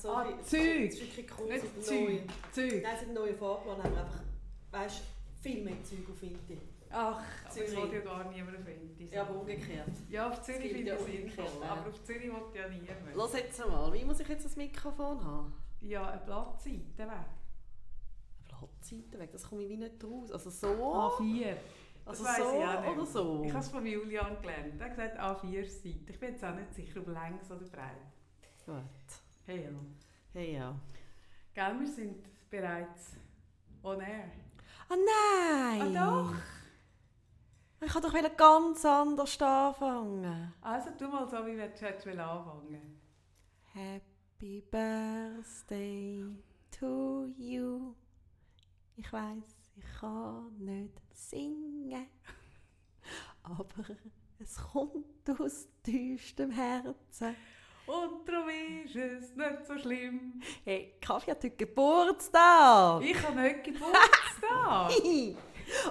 So Ah, wie- Zeug. Das ist wirklich cool. Nicht Zeug. Zeug. Nein, seit neuen Fahrplan haben wir einfach, weißt, viel mehr Zeug auf Inti. Ach, aber das Zürich. will ja gar niemand auf Inti. Ja, aber umgekehrt. Ja, auf Zürich finde ich sinnvoll, ja. aber auf Zürich will ja niemand. Los jetzt mal, wie muss ich jetzt das Mikrofon haben? Ja, eine Blattseite weg. Blattseite weg, das komme ich wie nicht raus. Also so, A4. also das weiss so ich auch nicht. oder so? Ich habe es von Julian gelernt. Er hat gesagt A4-Seite. Ich bin jetzt auch nicht sicher, ob längs oder breit. Gut. Hey, ja. Hey, ja. Gell, wir sind bereits on air. Ah nein! Ah doch! Ich wollte doch ganz anders anfangen. Also tu mal so, wie du jetzt anfangen Happy Birthday to you. Ich weiß, ich kann nicht singen, aber es kommt aus tiefstem Herzen. Und darum ist es nicht so schlimm. Hey, Kaffee hat heute Geburtstag. Ich habe nicht Geburtstag.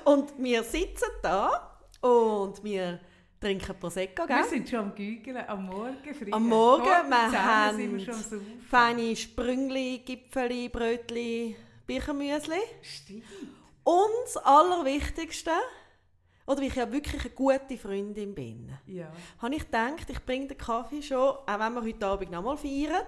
und wir sitzen da und wir trinken Prosecco, wir gell? sind schon am Gügeln, am Morgen früh. Am Morgen, wir 10 haben sind wir schon Saufen. Feine Sprüngli, Gipfeli, Brötli, Birchenmüsli. Stimmt. Und das Allerwichtigste, oder weil ich ja wirklich eine gute Freundin bin, Ja. habe ich gedacht, ich bringe den Kaffee schon, auch wenn wir heute Abend nochmal feiern,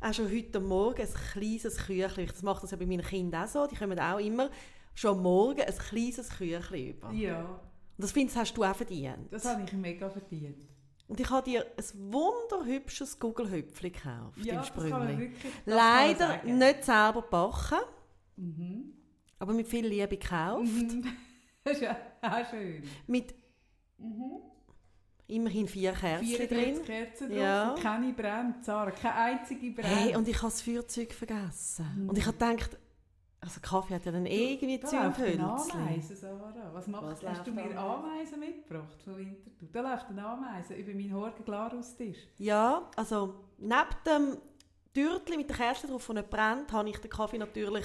auch schon heute Morgen ein kleines Küchlein. Das macht das ja bei meinen Kindern auch so. Die kommen auch immer schon morgen ein kleines Küchlein über. Und Ja, das findest hast du auch verdient. das habe ich mega verdient. Und ich habe dir ein wunderhübsches Gugelhüpfli gekauft Ja, im Sprüngli. wirklich Leider nicht selber gebacken, Mhm. aber mit viel Liebe gekauft. Mhm. Das ist ja auch schön. Mit Mhm. immerhin vier Kerzen 44 drin. Kerzen drauf, Ja. keine brennt, Sarah, keine einzige brennt. Hey, und ich habe das Feuerzeug vergessen. Mhm. Und ich habe gedacht, also Kaffee hat ja dann irgendwie da läuft eine Zündhölzchen. Ameise, Sarah. Was machst Was? Hast du mir? Ameisen mitgebracht von Winterthur? Da läuft eine Ameise über meinen Horgen Glaraustisch. Ja, also neben dem Türtli mit den Kerzen drauf, die nicht brennt, habe ich den Kaffee natürlich,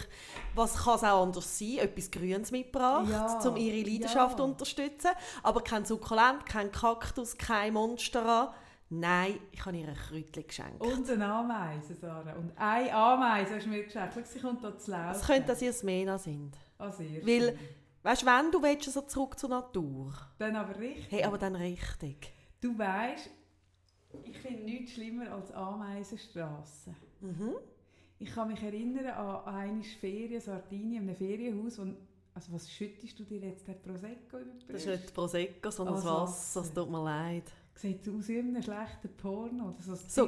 was kann es auch anders sein, etwas Grünes mitgebracht, Ja, um ihre Leidenschaft ja. zu unterstützen. Aber kein Sukkulent, kein Kaktus, kein Monstera. Nein, ich habe ihr ein Kräutchen geschenkt. Und eine Ameise, Sarah. Und eine Ameise hast du mir geschenkt. Schau, sie kommt da zu laufen. Es könnte, dass ihr Smena sind. Ah, sehr Weil-. Weißt wenn du willst, so zurück zur Natur. Dann aber richtig. Hey, aber dann richtig. Du weißt, ich finde nichts schlimmer als Ameisenstrassen. Mhm. Ich kann mich erinnern an eine Ferien, Sardinien, in einem Ferienhaus. Wo, also was schüttest du dir jetzt, der Prosecco über Das ist nicht Prosecco, sondern Ah, das Wasser. Es tut mir leid. Sieht aus wie in einem schlechten Porno. Oder so, das So,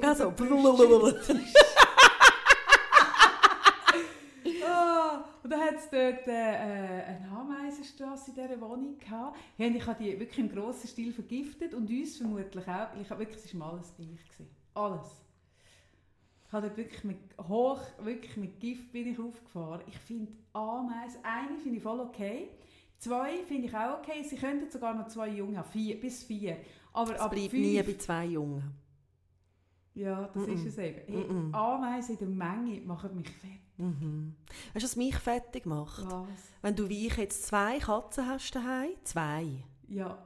Und dann hat es dort äh, äh, eine Ameisenstrasse in dieser Wohnung gehabt. Ja, und ich habe die wirklich im grossen Stil vergiftet und uns vermutlich auch. Ich habe wirklich, es war alles gleich. Gewesen. Alles. Ich habe dort wirklich mit, hoch, wirklich mit Gift bin ich aufgefahren. Ich finde Ameisen, eine finde ich voll okay. Zwei finde ich auch okay. Sie könnten sogar noch zwei Junge haben, vier, bis vier. Aber Es ab bleibt fünf, nie bei zwei Jungen. Ja, das Mm-mm. ist es eben. Hey, Mm-mm. Ameisen in der Menge machen mich fett. Mhm. Weißt du, was mich fertig macht? Was? Wenn du wie ich jetzt zwei Katzen hast daheim, zwei, Ja.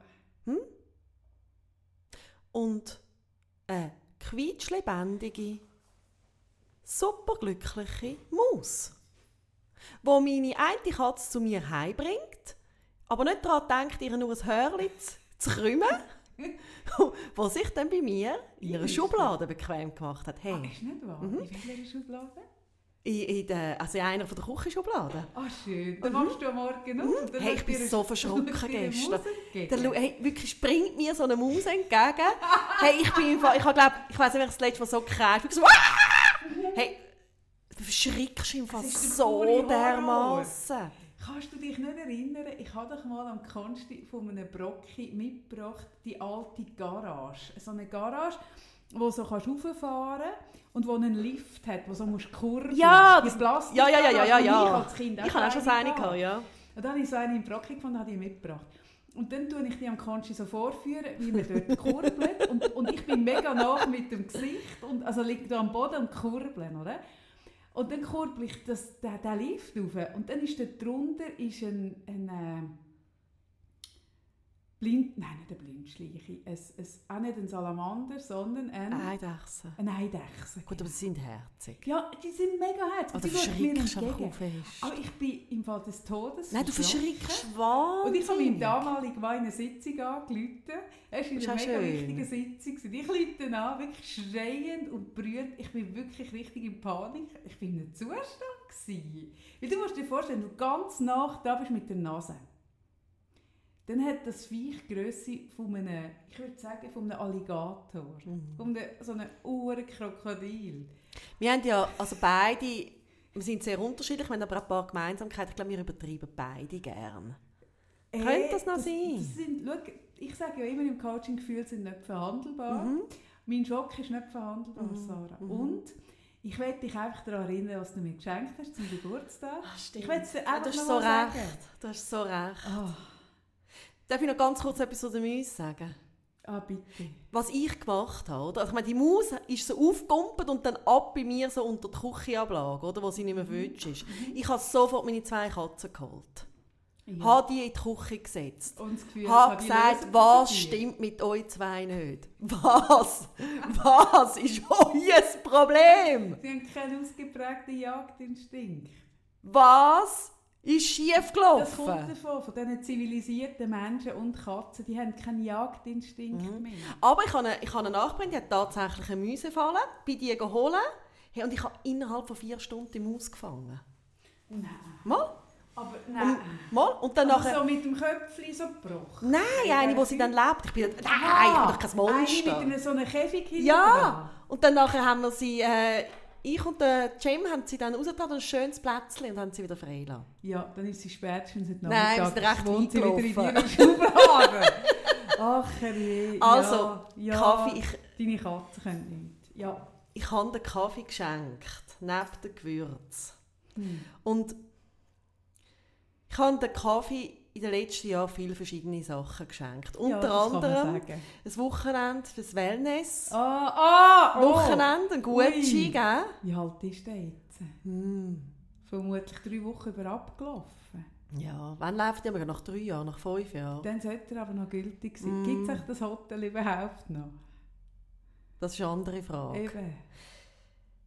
und eine quietschlebendige, superglückliche Maus, wo meine eine Katze zu mir heimbringt, aber nicht daran denkt, ihr nur ein Hörli zu- krümmen, wo sich dann bei mir in ihrer Schublade bequem gemacht hat. Ah, Hey, ist nicht wahr? Mhm. In welcher Schublade? In, in der, also in einer von der Küchenschubladen. Ah, schön. Dann Mhm. machst du am Morgen und dann Hey, ich bin so verschrocken gestern. Lu hey, wirklich springt mir so eine Maus entgegen. hey, ich bin im Fall, ich glaube, ich weiß nicht, wer das letzte Mal so. Ich so, hey, du verschrickst im Fall so dermaßen. Kannst du dich nicht erinnern, ich habe doch mal am Konsti von einem Brocki mitgebracht, die alte Garage. So eine Garage, wo so kannst rauffahren und wo einen Lift hat, wo so musst kurbeln. Ja, das- Plastik- Ja, ja, ja, ja, ja, Ich ja. als Kind Ich habe auch schon so eine gehabt, ja. Und dann habe ich so eine im Brocki gefunden, habe die mitgebracht. Und dann tue ich die am Konsti so vorführen, wie man dort kurbelt. Und, und ich bin mega nah mit dem Gesicht, und, also liegt da am Boden und kurbeln, oder? Und dann kurbel ich das, den, den Lift rauf. Und dann ist da drunter ist ein, ein äh, Blind, nein, nicht ein Blindschleiche, es, es, auch nicht ein Salamander, sondern ein, Eidechsen. ein Eidechse. Gut, aber sie sind herzig. Ja, die sind mega herzig. Oder die gehen mir verschreckst einfach. Aber ich bin im Fall des Todes Nein, du verschrocken. verschreckst Und ich habe meinem damaligen Mann in eine Sitzung angerufen. Er war einer auch mega schön. wichtigen Sitzung. Ich rufe an, wirklich schreiend und brüllend. Ich bin wirklich richtig in Panik. Ich war in einem Zustand. Gewesen. Weil du musst dir vorstellen, du ganz nach da bist mit der Nase, dann hat das Viech die Grösse von einem, ich würde sagen, von einem Alligator. Mhm. Von einem, so einem Uhrenkrokodil. Wir haben ja, also beide, wir sind sehr unterschiedlich, wir haben aber ein paar Gemeinsamkeiten. Ich glaube, wir übertreiben beide gern. Könnte das noch sein? Das sind, schau, ich sage ja immer, im Coaching Gefühle sind nicht verhandelbar. Mhm. Mein Schock ist nicht verhandelbar, Mhm, Sarah. mhm. Und ich werde dich einfach daran erinnern, was du mir geschenkt hast zum Geburtstag. Ah, stimmt. Ich will es dir Ja, einfach du hast so recht. Du hast so recht. Ah, Darf ich noch ganz kurz etwas zu der Maus sagen? ah, bitte. Was ich gemacht habe, oder? Also ich meine, die Maus ist so aufgekumpelt und dann ab bei mir so unter die Küchenablage, oder? Wo sie nicht mehr futsch ist. Ich habe sofort meine zwei Katzen geholt. Ja. Habe die in die Küche gesetzt. Und das Gefühl, Habe gesagt, was stimmt mit euch zwei nicht? Was? Was ist euer Problem? Sie haben keinen ausgeprägten Jagdinstinkt. Was ist schief Das kommt gelaufen? davon, von diesen zivilisierten Menschen und Katzen, die haben keinen Jagdinstinkt Mhm. mehr. Aber ich habe eine, ich habe eine Nachbarin, die hat tatsächlich eine Mäusefalle bei die geholt. Hey, und ich habe innerhalb von vier Stunden die Maus gefangen. Nein. Mal, Aber nein. mal. Und dann nachher... so mit dem Köpfchen so gebrochen. Nein, eine, wo sie dann lebt. Ich bin nein, ich Ah, bin doch kein Monster. Eine mit einem so einem Käfig Ja, dran. und dann nachher haben wir sie, äh, ich und der Jim haben sie dann rausgetan, ein schönes Plätzchen und haben sie wieder freigelassen. Ja, dann ist sie spätestens heute Nein, Nachmittag. wir sind recht wohnt sie wieder in ihrer Schublade. Ach, herrje. Also, ja, ja, Kaffee, ich, Deine Katze können nicht. Ja. ich habe den Kaffee geschenkt, neben dem Gewürz. Hm. Und ich habe den Kaffee in den letzten Jahren viele verschiedene Sachen geschenkt. ja, Unter man anderem ein Wochenende fürs Wellness. Ah, ah, oh. Wochenende, ein Gucci, Ui. gell? Wie alt ist der jetzt? Hm. Vermutlich drei Wochen über abgelaufen. Ja, wann läuft der? Nach drei Jahren, nach fünf Jahren? Dann sollte er aber noch gültig sein. Mm. Gibt es das Hotel überhaupt noch? Das ist eine andere Frage. Eben.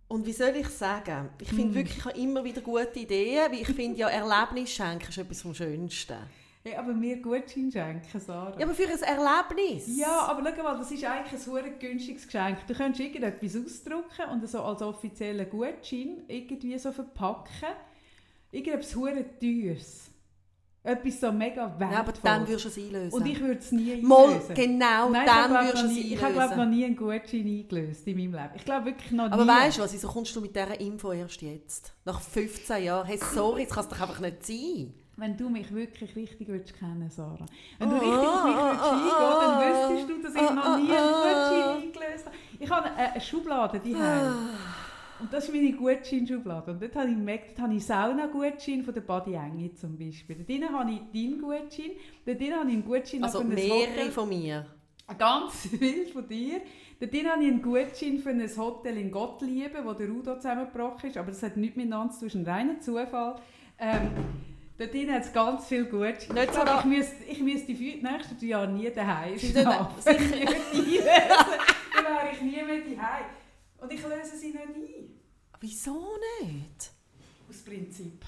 Und wie soll ich sagen? Ich finde Mm. wirklich, ich habe immer wieder gute Ideen, weil ich finde ja, Erlebnis schenken ist etwas vom Schönsten. Hey, aber mir Gutschein schenken, Sarah. Ja, aber für ein Erlebnis? Ja, aber schau mal, das ist eigentlich ein sehr günstiges Geschenk. Du könntest irgendetwas ausdrucken und so als offiziellen Gutschein irgendwie so verpacken. Irgendetwas sehr teures. Etwas so mega wertvolles. Ja, aber dann würdest du es einlösen. Und ich würde es nie einlösen. Mal, genau, Nein, dann würdest du es nie, ich habe glaube noch einlösen. nie einen Gutschein eingelöst in meinem Leben. Ich glaube wirklich noch Aber nie. weißt du was, wieso kommst du mit dieser Info erst jetzt? Nach 15 Jahren? Hey, sorry, das kann es doch einfach nicht sein. Wenn du mich wirklich richtig würdest kennen, Sarah. Wenn du Ah, richtig auf mich würdest ah, eingehen, dann wüsstest du, dass ich noch nie einen. Gutschein eingelöst habe. Ich habe eine, Schublade die Und das ist meine Gutscheinschublade. Und dort habe ich gemerkt, dort habe ich Sauna-Gutschein von der Body Enge zum Beispiel. Dort habe ich deinen Gutschein. Dort habe ich einen Gutschein Also mehrere Hotel. von mir. Ganz viel von dir. Dort habe ich einen Gutschein für ein Hotel in Gottlieben, wo der Udo zusammengebrochen ist. Aber das hat nichts miteinander zu tun, das ist ein reiner Zufall. Ähm, dort hat es ganz viel Gutschein. Nicht ich so ich müsste, ich müsste die nächsten drei Jahre nie daheim schlafen. einlösen, dann wäre ich nie mehr daheim. Und ich löse sie nicht ein. Wieso nicht? Aus Prinzip.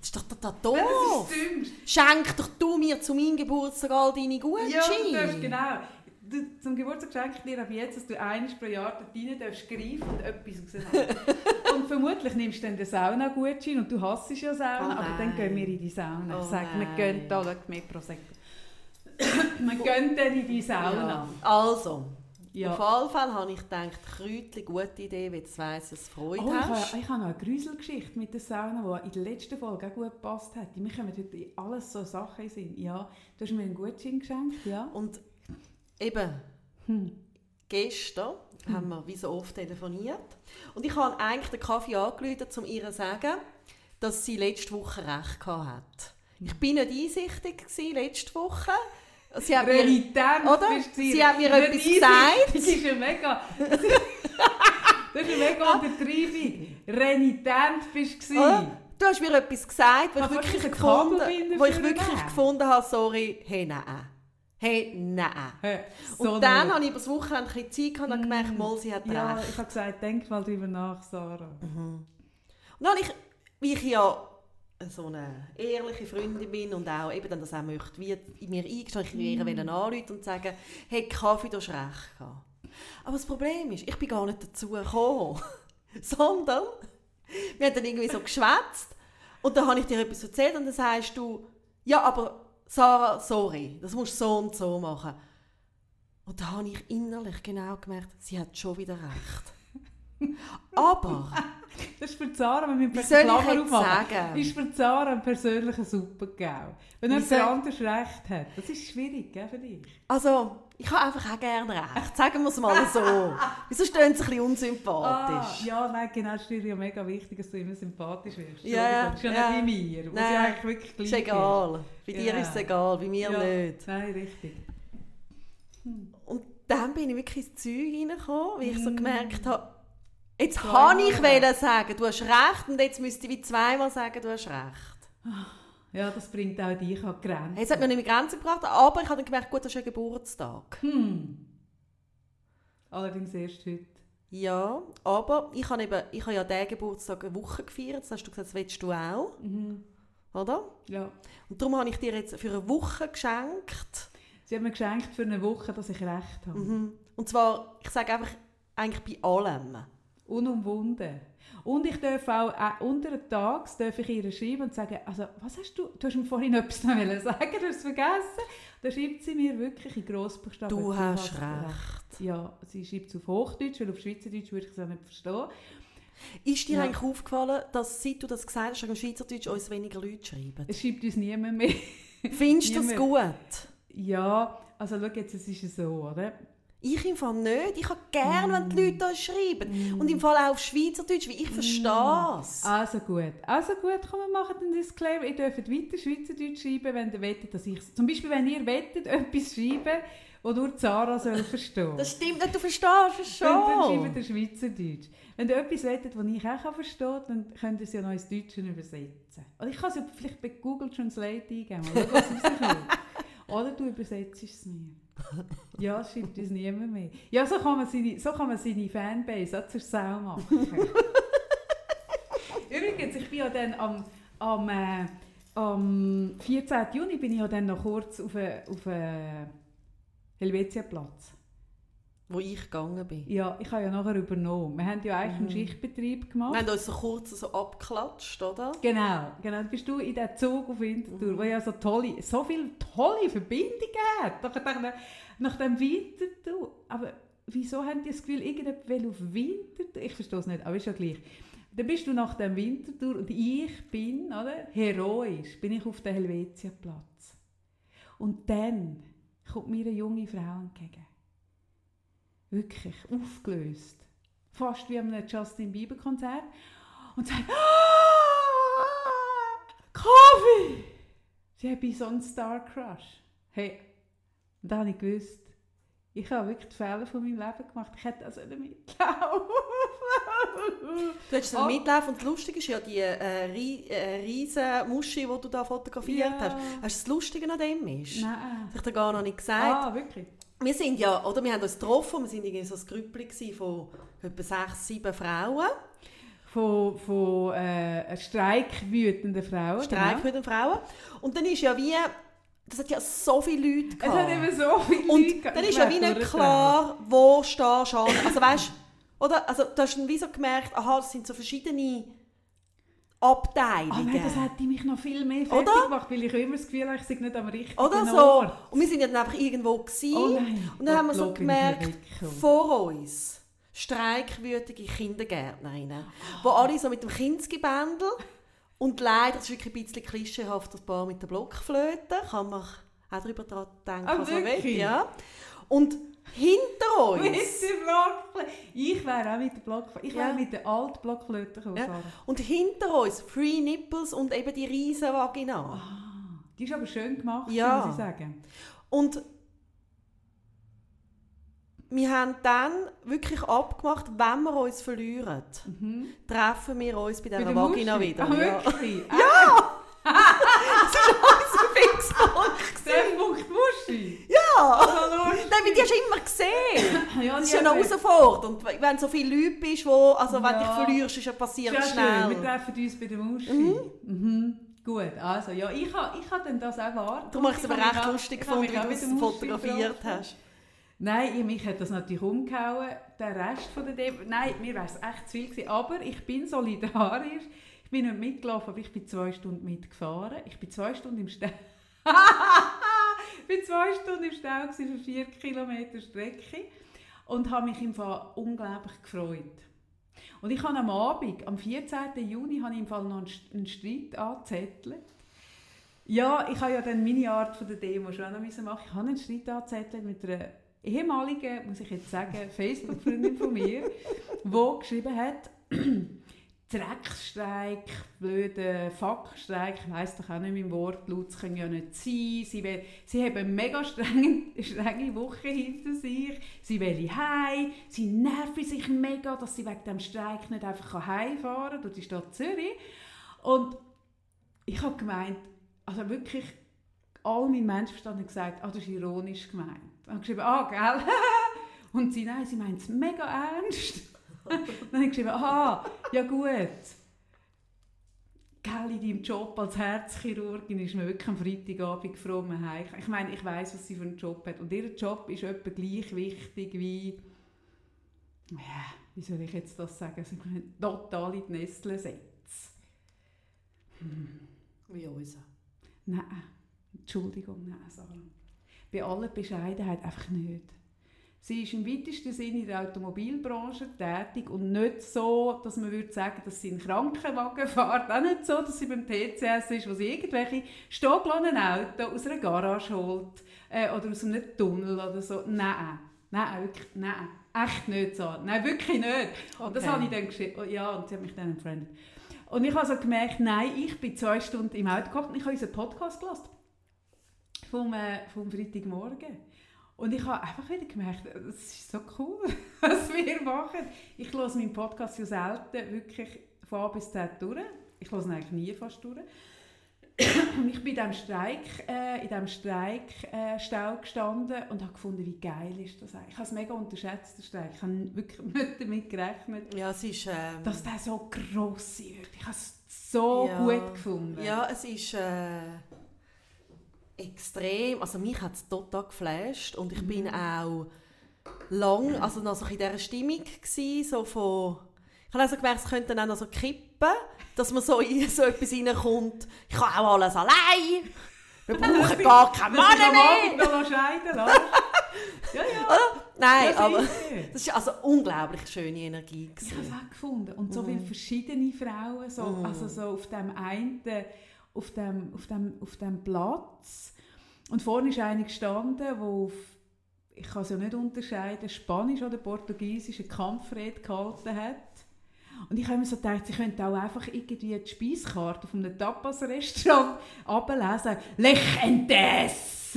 Das ist doch total doof. Schenk doch du mir zu meinem Geburtstag all deine Gutscheine. Ja, du darfst, genau. Du, zum Geburtstag schenke ich dir ab jetzt, dass du einmal pro Jahr dort rein darfst greifen und etwas rausnehmen. und vermutlich nimmst du dann den Sauna-Gutschein und du hasst ja Sauna, Oh aber dann gehen wir in die Sauna. Oh ich sage, wir gehen da, mehr Prosecco. wir gehen dann in die Sauna. Ja. Also, Ja. auf alle Fälle habe ich gedacht, Kräutli, gute Idee, weil du weiss, dass du Freude Oh, ich, hast. habe, ich habe noch eine Grüselgeschichte mit der Sauna, die in der letzten Folge auch gut gepasst hat. Wir kommen heute in alles so Sachen in Sinn. Ja, du hast mir einen Gutschein geschenkt, ja. Und eben, Hm. gestern haben wir wie so oft telefoniert. Und ich habe eigentlich den Kaffee angerufen, um ihr zu sagen, dass sie letzte Woche recht gehabt hat. Ich war nicht einsichtig gewesen, letzte Woche. Sie hat mir, Renitent oder? bist du. Sie hat mir etwas gesagt. Das ist ja mega... Das ist eine mega Untertreibung. Renitent bist du. Oder? Du hast mir etwas gesagt, wo ich wirklich, gefunden, wo ich wirklich gefunden habe, sorry, hey, nein. Hey, Hey, nein. Und so dann nicht. habe ich über das Wochenende ein bisschen Zeit gehabt und habe gemerkt, mal, sie hat Ja, recht. ich habe gesagt, denk mal drüber nach, Sarah. Und dann habe ich, wie ich ja so eine ehrliche Freundin bin und auch eben dann das auch möchte, wie in mir eingestanden, ich mm. anrufen und sagen, hey, Kaffee, du hast recht gehabt. Aber das Problem ist, ich bin gar nicht dazu gekommen, sondern wir haben dann irgendwie so geschwätzt und dann habe ich dir etwas erzählt und dann sagst du, ja, aber Sarah, sorry, das musst du so und so machen. Und da habe ich innerlich genau gemerkt, sie hat schon wieder recht. Aber, Das ist für Sarah, wenn wir eine Klammer aufmachen, sagen? ist für Sarah ein persönlicher Supergau. Wenn jemand soll- anders recht hat. Das ist schwierig, gell, für dich. Also, ich habe einfach auch gerne recht. Sagen wir es mal so. Wieso stehen sie ein bisschen unsympathisch? Ah, ja, nein, genau, das ist dir ja mega wichtig, dass du immer sympathisch wirst. Ja, ja, Das ist ja, ja. nicht wie mir, Nein, eigentlich wirklich gleich Ist egal. Bei dir Ja. ist es egal, bei mir Ja. nicht. Nein, richtig. Und dann bin ich wirklich ins Zeug reingekommen, weil ich so Mm. gemerkt habe, jetzt habe ich wollen sagen, du hast recht und jetzt müsste ich wie zweimal sagen, du hast recht. Ja, das bringt auch dich an die Grenzen. Es hat mir nicht mehr Grenzen gebracht, aber ich habe dann gemerkt, gut, das ist ein Geburtstag. Hm. Allerdings erst heute. Ja, aber ich habe, eben, ich habe ja diesen Geburtstag eine Woche gefeiert, das hast du gesagt, das willst du auch, Mhm. oder? Ja. Und darum habe ich dir jetzt für eine Woche geschenkt. Sie hat mir geschenkt für eine Woche, dass ich recht habe. Mhm. Und zwar, ich sage einfach, eigentlich bei allem. Unumwunden. Und ich darf auch äh, unter den Tags darf ich ihr schreiben und sagen, also, was hast du, du hast mir vorhin etwas noch wollen sagen, du hast es vergessen. Da schreibt sie mir wirklich in Grossbuchstaben. Du hast recht. Ja, sie schreibt es auf Hochdeutsch, weil auf Schweizerdeutsch würde ich es auch nicht verstehen. Ist dir Ja. eigentlich aufgefallen, dass seit du das gesagt hast, am Schweizerdeutsch uns weniger Leute schreiben? Es schreibt uns niemand mehr. Findest du das gut? ja, also schau jetzt, es ist so, oder? Ich im Fall nicht. Ich habe gerne, wenn die Leute uns schreiben. Und im Fall auch auf Schweizerdeutsch, wie ich verstehe es. Also gut. Also gut, komm, wir machen den Disclaimer. Ihr dürft weiter Schweizerdeutsch schreiben, wenn ihr wettet, dass ich... Zum Beispiel, wenn ihr wettet, etwas schreiben, das nur Sarah soll verstehen Das stimmt nicht, du verstehst es Dann, dann schon. schreibt ihr Schweizerdeutsch. Wenn ihr etwas wettet, das ich auch verstehen kann, dann könnt ihr es ja noch ins Deutsche übersetzen. Oder ich kann es ja vielleicht bei Google Translate eingeben. Oder, was. Oder du übersetzt es mir. Ja, schreibt uns niemand mehr. Ja, so kann man seine, so kann man seine Fanbase auch zur Sau machen. Übrigens, ich bin ja dann am, am, äh, am 14. Juni bin ich ja dann noch kurz auf einen auf einen Helvetiaplatz. Wo ich gegangen bin. Ja, ich habe ja nachher übernommen. Wir haben ja eigentlich einen Mhm. Schichtbetrieb gemacht. Wir haben uns so kurz so abgeklatscht, oder? Genau, genau. Dann bist du in diesem Zug auf Winterthur, wo ja so tolle, so viele tolle Verbindungen hat. Nach, nach, nach dem Winterthur. Aber wieso haben die das Gefühl, irgendjemand will auf Winterthur? Ich verstehe es nicht, aber ist ja gleich. Dann bist du nach dem Winterthur und ich bin, oder, heroisch, bin ich auf dem Helvetiaplatz. Und dann kommt mir eine junge Frau entgegen. Wirklich, aufgelöst. Fast wie an einem Justin Bieber Konzert. Und sagt, ah, Kaffee! Sie hat bei so einen Star Crush. Hey, und da habe ich gewusst, ich habe wirklich die Fehler von meinem Leben gemacht. Ich hätte also nicht mitlaufen. Du hättest Oh. mitlaufen und das Lustige ist ja die äh, ri äh, riesen Muschi, die du da fotografiert Ja. hast. Hast du das Lustige an dem ist? Nein. Das habe ich dir gar noch nicht gesagt. Ah, wirklich? Wir sind ja, oder wir haben uns getroffen, wir sind irgendwie so ein Grüppli von etwa sechs, sieben Frauen, Von, von äh, streikwütenden Frauen. Genau. mit den Frauen. Und dann ist ja wie, das hat ja so viele Leute Es gehabt. hat eben so viele Leute Und dann ist ja wie nicht klar, wo stehst du an. Also weißt oder? Also du hast dann wie so gemerkt, aha, das sind so verschiedene Abteilungen. nein, das hätte mich noch viel mehr fertig Oder? gemacht, weil ich immer das Gefühl habe, ich sei nicht am richtigen Oder so. Ort. Und wir sind ja dann einfach irgendwo gewesen. Oh nein. Und dann haben wir so gemerkt, vor uns streikwütige Kindergärtnerinnen, die alle so mit dem Kindsgebändel und leider, das ist wirklich ein bisschen klischeehaft, das Paar mit der Blockflöte, kann man auch darüber denken, Ah, was man will. Ja. Und hinter Mit uns, der Blockflöte. Ich wäre auch mit der Blockflöte. Ich Ja. wäre mit der alten Blockflöte gekommen, Ja. Und hinter uns Free Nipples und eben die riesen Vagina. Ah, die ist aber schön gemacht, Ja. muss ich sagen. Und wir haben dann wirklich abgemacht, wenn wir uns verlieren, Mhm. treffen wir uns bei dieser der Vagina Muschi. wieder. Ah, ja. Ja! Das war unser Fixpunkt. Treffpunkt Muschi. Ja, Nein, weil die hast du immer gesehen. Ja, Das ist ja eine haben- Herausforderung. Und wenn so viele Leute bist, wo, also wenn Ja. dich verlierst, ist ja passiert Ja, schön. schnell. Wir treffen uns bei der Muschi. Mhm. Gut, also ja, ich habe ich ha dann das auch wahr. Du machst es aber Ich recht lustig ich gefunden, wie du es fotografiert hast. Nein, ich- mich hat das natürlich umgehauen, der Rest von der Demo. Nein, mir wäre es echt zu viel gewesen. Aber ich bin solidarisch. Ich bin nicht mitgelaufen, aber ich bin zwei Stunden mitgefahren. Ich bin zwei Stunden im Stau. bin zwei Stunden im Stau für vier Kilometer Strecke und habe mich im Fall unglaublich gefreut. Und ich habe am Abend, am 14. Juni, habe ich im Fall noch einen St- einen Streit angezettelt. Ja, ich habe ja dann meine Art von der Demo schon noch machen. Ich habe einen Streit angezettelt mit einer ehemaligen, muss ich jetzt sagen, Facebook-Freundin von mir, die geschrieben hat, Drecksstreik, blöder Fuckstreik, ich weiss doch auch nicht mein Wortlaut, das kann ja nicht sein. Sie, will, sie haben eine mega strenge, strenge Woche hinter sich. Sie will heim, sie nerven sich mega, dass sie wegen dem Streik nicht einfach heimfahren kann durch die Stadt Zürich. Und ich habe gemeint, also wirklich, all mein Menschenverstand hat gesagt, ah, das ist ironisch gemeint. Ich habe geschrieben, ah, gell? Und sie, nein, sie meint es mega ernst. Dann habe ich geschrieben, aha, ja gut. Gell, in deinem Job als Herzchirurgin ist man wirklich am Freitagabend froh, man heim. Ich meine, ich weiß, was sie für einen Job hat. Und ihr Job ist etwa gleich wichtig wie, ja, wie soll ich jetzt das sagen, können total in die Nestle setzen. Wie unser. Nein, Entschuldigung, nein, Sarah. Bei aller Bescheidenheit einfach nicht. Sie ist im weitesten Sinne in der Automobilbranche tätig und nicht so, dass man würde sagen, dass sie einen Krankenwagen fährt. Auch nicht so, dass sie beim TCS ist, wo sie irgendwelche stehgelassenen Autos aus einer Garage holt äh, oder aus einem Tunnel oder so. Nein, nein, wirklich, nein. Echt nicht so. Nein, wirklich nicht. Und das Okay. habe ich dann geschrieben. Oh, ja, und sie hat mich dann entfriendet. Und ich habe so gemerkt, nein, ich bin zwei Stunden im Auto gekommen und ich habe unseren Podcast gehört. Vom, äh, vom Freitagmorgen. Und ich habe einfach wieder gemerkt, das ist so cool, was wir machen. Ich höre meinen Podcast ja selten wirklich von A bis Z durch. Ich höre ihn eigentlich nie fast durch. Und ich bin in diesem Streik, äh, in diesem Streik äh, gestanden und habe gefunden, wie geil ist das eigentlich. Ich habe es mega unterschätzt, den Streik. Ich habe wirklich nicht damit gerechnet, Ja, es ist... Ähm, dass der so gross wird. Ich habe es so Ja. gut gefunden. Ja, es ist äh, extrem. Also mich hat es total geflasht und ich Mhm. bin auch lang, also noch so in dieser Stimmung gsi, so von... Ich habe also gemerkt, es könnte dann auch noch so kippen, dass man so in so etwas reinkommt. Ich kann auch alles allein. Wir brauchen gar keinen Mann ich mehr. noch scheiden lasse. ja, ja. Nein, Ja, aber das war also unglaublich schöne Energie. Ich gewesen. habe es auch gefunden. Und so viele verschiedene Frauen, so, Mhm. also so auf dem einen, auf dem, auf dem, auf dem Platz. Und vorne ist eine gestanden, die auf, ich kann es ja nicht unterscheiden, Spanisch oder Portugiesisch eine Kampfrede gehalten hat. Und ich habe mir so gedacht, sie könnte auch einfach irgendwie die Speiskarte von einem Tapas-Restaurant ablesen. Lechentes!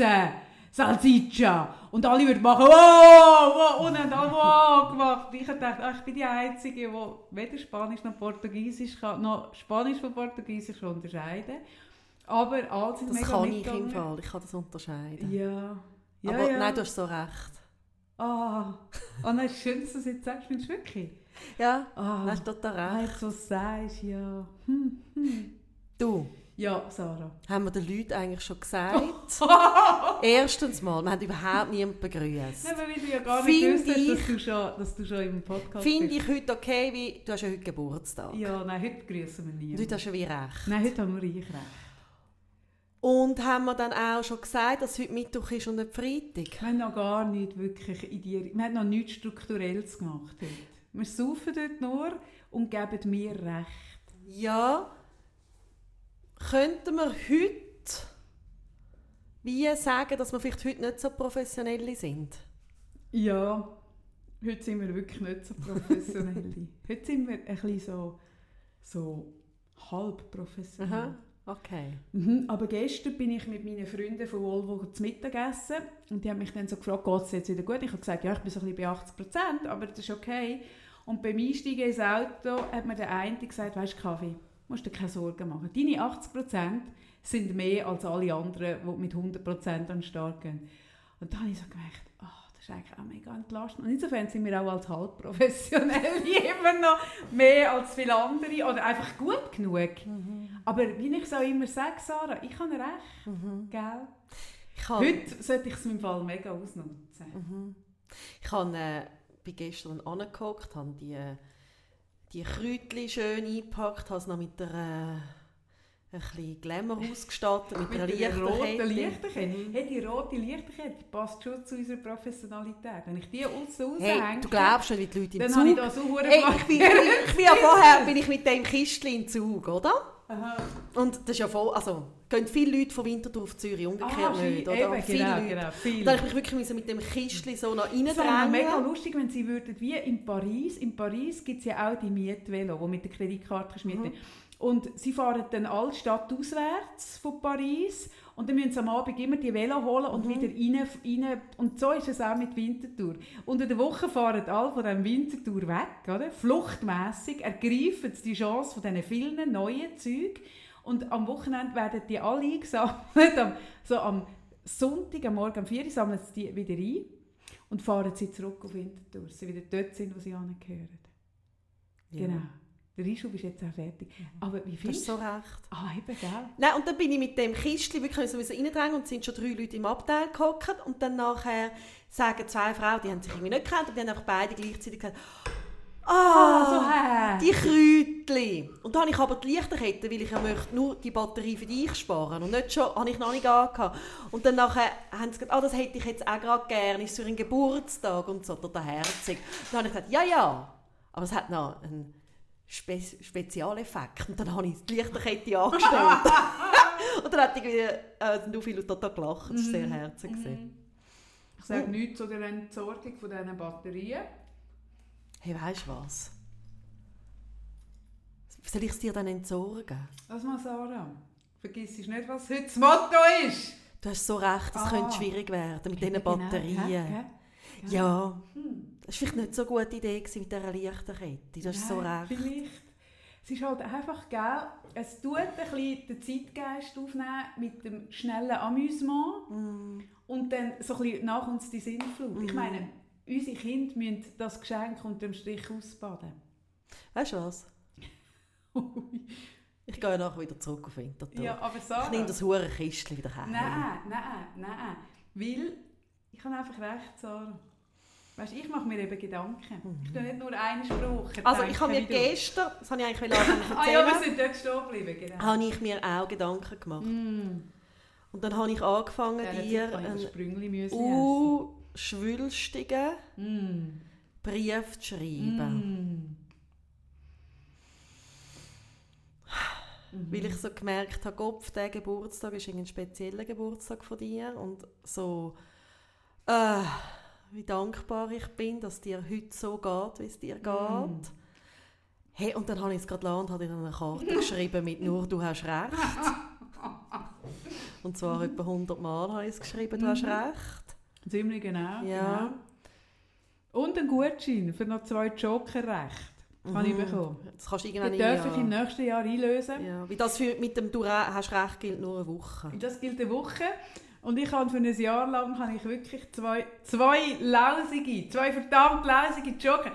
Salsiccia! Und alle würden machen, wow, wow, und haben alle wow gemacht. Ich habe gedacht, ach, ich bin die Einzige, die weder Spanisch noch Portugiesisch kann, noch Spanisch von Portugiesisch unterscheiden Aber alle sind Das mega kann ich im Fall, ich kann das unterscheiden. Ja. ja, aber ja. nein, du hast so recht. Ah, oh, nein, schön, dass du das jetzt sagst, findest du wirklich? Ja, Ah, du hast total ah, recht. was du sagst, ja. Hm, hm. Du, Ja, Sarah. haben wir den Leuten eigentlich schon gesagt? Erstens mal, wir haben überhaupt niemanden begrüßt. Nein, weil du ja gar nicht Find gewusst hast, ich- dass du, schon, dass du schon im Podcast Finde bist. ich heute okay, wie du hast ja heute Geburtstag. Ja, nein, heute begrüßen wir nie. Und heute hast du ja wie recht. Nein, heute haben wir ich recht. Und haben wir dann auch schon gesagt, dass heute Mittwoch ist und nicht Freitag? Wir haben noch gar nicht wirklich in die... Wir haben noch nichts Strukturelles gemacht heute. Wir saufen dort nur und geben mir recht. Ja, könnten wir heute wie sagen, dass wir vielleicht heute nicht so professionell sind? Ja, heute sind wir wirklich nicht so professionell. heute sind wir ein bisschen so, so halb professionell. Aha, okay. Mhm, aber gestern bin ich mit meinen Freunden von Volvo zu Mittag essen und die haben mich dann so gefragt, geht es jetzt wieder gut? Ich habe gesagt, ja, ich bin so ein bisschen bei 80 Prozent, aber das ist okay. Und beim Einsteigen ins Auto hat mir der eine gesagt, weißt du, Kaffee, musst dir keine Sorgen machen. Deine 80 Prozent sind mehr als alle anderen, die mit 100 Prozent an den Start gehen. Und dann habe ich so gemerkt, ach, das ist eigentlich auch mega entlastend. Und insofern sind wir auch als halbprofessionell immer noch mehr als viele andere oder einfach gut genug. Aber wie ich es auch immer sage, Sarah, ich habe recht, Mhm. gell? Heute sollte ich es im Fall mega ausnutzen. Mhm. ich habe, äh, bin gestern angehockt, habe die, äh, die Kräutchen schön eingepackt, habe es noch mit der äh, ein bisschen Glamour ausgestattet, mit, Mit einer roten Lichterkette. Lichterkette. Mhm. Hey, die rote Lichterkette passt schon zu unserer Professionalität. Wenn ich die aussen Hey, raushänge, du glaubst nicht, wie die Leute im dann habe ich Zug... da so Hey, ich bin, ich bin ja vorher bin ich mit dem Kistchen im Zug, oder? Aha. Und das ist ja voll, also gehen viele Leute von Winterthur auf Zürich, umgekehrt Ah, nicht, oder? Eben, viele genau, Leute. genau, viel. Und dann habe ich mich wirklich mit dem Kistchen so noch Es wäre mega lustig, wenn sie würden, wie in Paris, in Paris gibt es ja auch die Mietvelo, die mit der Kreditkarte kannst mieten Mhm. Und sie fahren dann alle stadtauswärts von Paris und dann müssen sie am Abend immer die Velo holen und Mhm. wieder rein, rein. Und so ist es auch mit Winterthur. Unter der Woche fahren alle von diesem Winterthur weg, oder? fluchtmässig, ergreifen sie die Chance von diesen vielen neuen Zügen und am Wochenende werden die alle eingesammelt. Am, so am Sonntag, am Morgen um 4 Uhr sammeln sie die wieder ein und fahren sie zurück auf Winterthur, sie wieder dort sind, wo sie angehören. Ja, Genau. Der Einschub ist jetzt auch fertig. Aber wie Du hast findest so recht. Ah, eben, gell? Nein, und dann bin ich mit dem Kistchen wirklich so reindrängen und sind schon drei Leute im Abteil gehockt und dann nachher sagen zwei Frauen, die haben sich irgendwie nicht gekannt, aber die haben einfach beide gleichzeitig gesagt, Ah, ah, so hä? die Kräutchen. Und dann habe ich aber die Lichterkette, weil ich ja möchte nur die Batterie für dich sparen und nicht schon, habe ich noch nicht angehabt. Und dann nachher haben sie gesagt, ah, das hätte ich jetzt auch gerade gerne, ist für einen Geburtstag und so, der Herzig. Und dann habe ich gesagt, ja, ja, aber es hat noch einen Spe Spezialeffekt. Und dann habe ich die Lichterkette angestellt. und dann hat irgendwie, äh, viele Leute total gelacht, das war sehr herzig. gewesen. Ich sage nichts zu der Entsorgung von diesen Batterien. Hey, weißt du was? Soll ich es dir dann entsorgen? Lass mal, Sarah. Vergiss nicht, was heute das Motto ist. Du hast so recht, es Ah. könnte schwierig werden mit diesen Genau, Batterien. gell, gell? Ja, Hm. Das war vielleicht nicht so eine gute Idee mit dieser Lichterkette. Du hast so recht. Vielleicht. Es ist halt einfach, gell, es tut ein bisschen den Zeitgeist aufnehmen mit dem schnellen Amüsement Mm. und dann so ein bisschen nach uns die Sinnflut. Ich Mhm. meine, unsere Kinder müssen das Geschenk unter dem Strich ausbaden. Weißt du was? Ich gehe nachher wieder zurück auf Winterthur. ja, aber Sarah... ich nehme das hure Kistchen wieder her. Nein, nein, nein. Weil ich habe einfach recht, Sarah. Weißt, ich mache mir eben Gedanken. Ich tue nicht nur einen Spruch. Also ich habe mir gestern, das habe ich eigentlich zu Ah ja, wir erzählen, sind dort stehen geblieben, genau. habe ich mir auch Gedanken gemacht. Mm. Und dann habe ich angefangen, Dann dir einen unschwülstigen essen. Brief zu schreiben. Mm. Mhm. Weil ich so gemerkt habe, Kopf, der Geburtstag ist ein spezieller Geburtstag von dir. Und so, äh, wie dankbar ich bin, dass dir heute so geht, wie es dir geht. Mm. Hey, und dann habe ich es gerade und habe dir eine Karte geschrieben mit «Nur du hast recht». Und zwar etwa 100 Mal habe ich es geschrieben «Du hast Mhm. recht». Ziemlich genau. Ja. genau. Und ein Gutschein für noch zwei Joker-Rechte. Habe ich Mhm. bekommen. Das kannst du irgendwann darf ich ja- im nächsten Jahr einlösen. Ja, wie das für, mit dem «Du hast recht» gilt nur eine Woche. Das gilt eine Woche. Und ich habe für ein Jahr lang habe ich wirklich zwei, zwei lausige, zwei verdammt lausige Joker.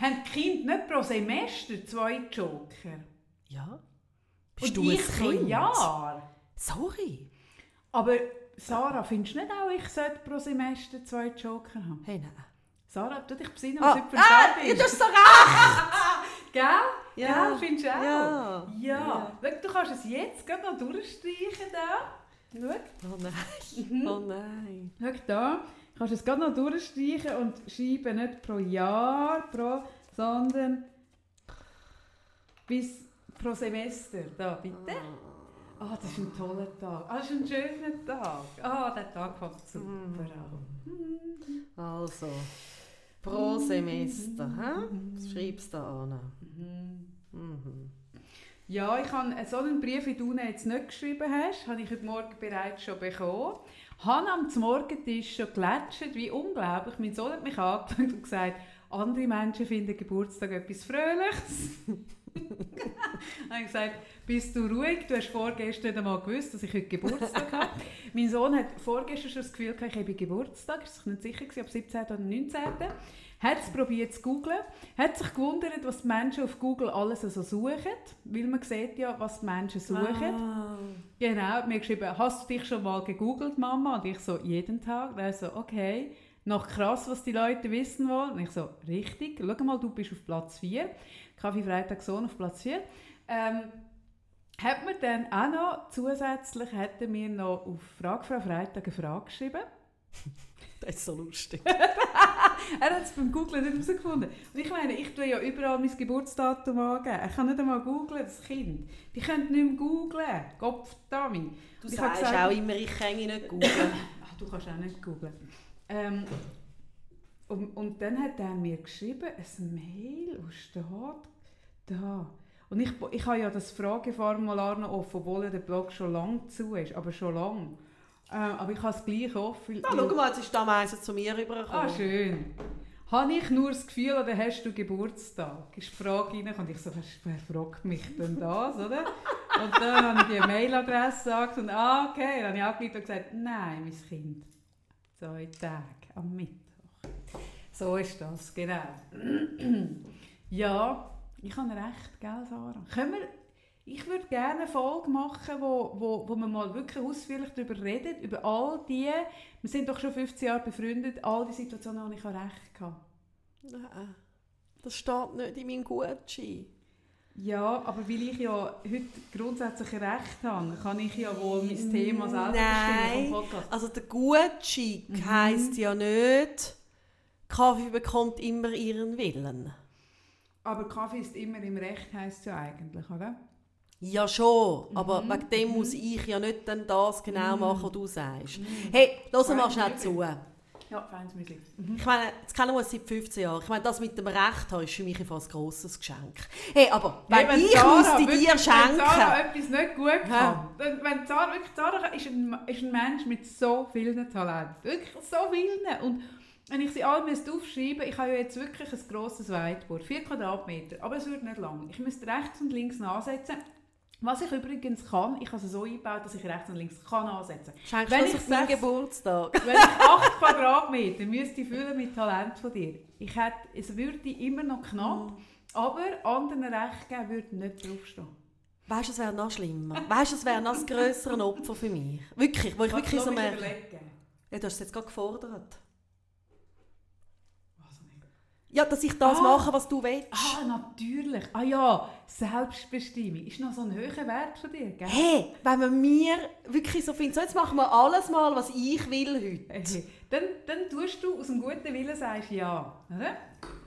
Haben die Kinder nicht pro Semester zwei Joker? Ja? Bist Und du ich ein pro Kind? Jahr? Sorry. Aber Sarah, findest du nicht auch, ich sollte pro Semester zwei Joker haben? Hey, nein. Sarah, du dich besinnen, Ah, was ah, ein ja, Tag das ist. ist so recht! Gell? Ja. Gell? Findest du auch? Ja. Ja. Schau, du kannst es jetzt gerade noch durchstreichen da. Schau. Oh nein. Mhm. Oh nein. Schau da, kannst es gerade noch durchstreichen und schreiben nicht pro Jahr, pro, sondern bis pro Semester. Da, bitte. Ah, das ist ein toller Tag. Ah, das ist ein schöner Tag. Ah, der Tag fängt super an. Also, pro Semester, hä? Was schreibst du da an? Mhm. Ja, ich habe so einen Brief, wie du ihn jetzt nicht geschrieben hast, habe ich heute Morgen bereits schon bekommen. Habe am Morgentisch schon gelätschert, wie unglaublich. Mein Sohn hat mich angeschaut und gesagt, andere Menschen finden Geburtstag etwas Fröhliches. habe ich gesagt, bist du ruhig? Du hast vorgestern mal gewusst, dass ich heute Geburtstag habe. mein Sohn hat vorgestern schon das Gefühl gehabt, ich habe Geburtstag. Ich war nicht sicher, ob 17. oder 19. Hat es probiert zu googlen, hat sich gewundert, was die Menschen auf Google alles so suchen, weil man sieht ja, was die Menschen suchen. Ah. Genau, mir geschrieben, hast du dich schon mal gegoogelt, Mama? Und ich so, jeden Tag. Und er so, okay. Noch krass, was die Leute wissen wollen. Und ich so, richtig. Schau mal, du bist auf Platz 4. Kaffee Freitag Sohn auf Platz 4. Ähm, hat mir dann auch noch zusätzlich hätten wir noch auf Frage Frau Freitag eine Frage geschrieben. Das ist so lustig. er hat es beim Googlen nicht herausgefunden. Und ich meine, ich tue ja überall mein Geburtsdatum angeben. Er kann nicht einmal googlen, das Kind. Die können nicht mehr googlen. Gottverdammt. Du sagst gesagt- auch immer, ich kann nicht googeln. Ach, du kannst auch nicht googlen. Ähm, und, und dann hat er mir geschrieben, ein Mail, wo steht da. Und ich, ich habe ja das Frageformular noch offen, obwohl der Blog schon lange zu ist, aber schon lange. Ähm, aber ich habe es gleich offen. Ah, schau mal, jetzt ist da meistens zu mir rübergekommen. Ah, schön. Habe ich nur das Gefühl, oder hast du Geburtstag? Ist die Frage reingekommen. Und ich so, wer, wer fragt mich denn das, oder? Und dann habe ich die Mailadresse gesagt und ah, okay. Dann habe ich angerufen und gesagt, nein, mein Kind. Zwei Tage am Mittwoch. So ist das, genau. ja, ich habe recht, gell, Sarah? Können wir, ich würde gerne eine Folge machen, wo, wo, wo wir mal wirklich ausführlich darüber reden, über all die, wir sind doch schon 15 Jahre befreundet, all die Situationen, wo ich auch recht hatte. Nein, das steht nicht in meinem Gutschein. Ja, aber weil ich ja heute grundsätzlich recht habe, kann ich ja wohl mein Thema selber Nein. bestimmen vom Podcast. Also der Gutschein Mhm. heisst ja nicht, Kaffee bekommt immer ihren Willen. Aber Kaffee ist immer im Recht, heisst es ja eigentlich, oder? Ja schon, aber Mhm, wegen dem mhm. muss ich ja nicht dann das genau Mhm. machen, was du sagst. Mhm. Hey, hör mal schnell zu. Ja, feines Musik. Mhm. Ich meine, jetzt kennen wir seit 15 Jahren. Ich meine, das mit dem Recht haben ist für mich einfach ein grosses Geschenk. Hey, aber wenn, Hey, ich Sarah müsste wirklich- dir Wenn Sarah schenken... etwas nicht gut kann, dann, wenn Sarah, wirklich, Sarah ist ein, ist ein Mensch mit so vielen Talenten. Wirklich so vielen. Und wenn ich sie alle müsste aufschreiben ich habe ja jetzt wirklich ein grosses Whiteboard, 4 Quadratmeter, aber es wird nicht lang. Ich müsste rechts und links ansetzen. Was ich übrigens kann, ich habe es so eingebaut, dass ich rechts und links kann ansetzen Schenkst Wenn ich auf sechs- Geburtstag? Wenn ich 8 Quadratmeter müsste füllen mit Talent von dir, ich hätte, es würde immer noch knapp, aber anderen Recht geben würde nicht draufstehen. Weißt du, es wäre noch schlimmer. Weißt du, es wäre noch das grössere Opfer für mich. Wirklich, wo ich Was wirklich so merke... überlegen? Ja, du hast es jetzt gerade gefordert. Ja, dass ich das Ah. mache, was du willst. Ah, natürlich. Ah ja, Selbstbestimmung ist noch so ein hoher Wert von dir, gell? Hey, wenn man mir wirklich so findet, so jetzt machen wir alles mal, was ich will heute. Hey, dann, dann tust du aus dem guten Willen sagst ja, oder?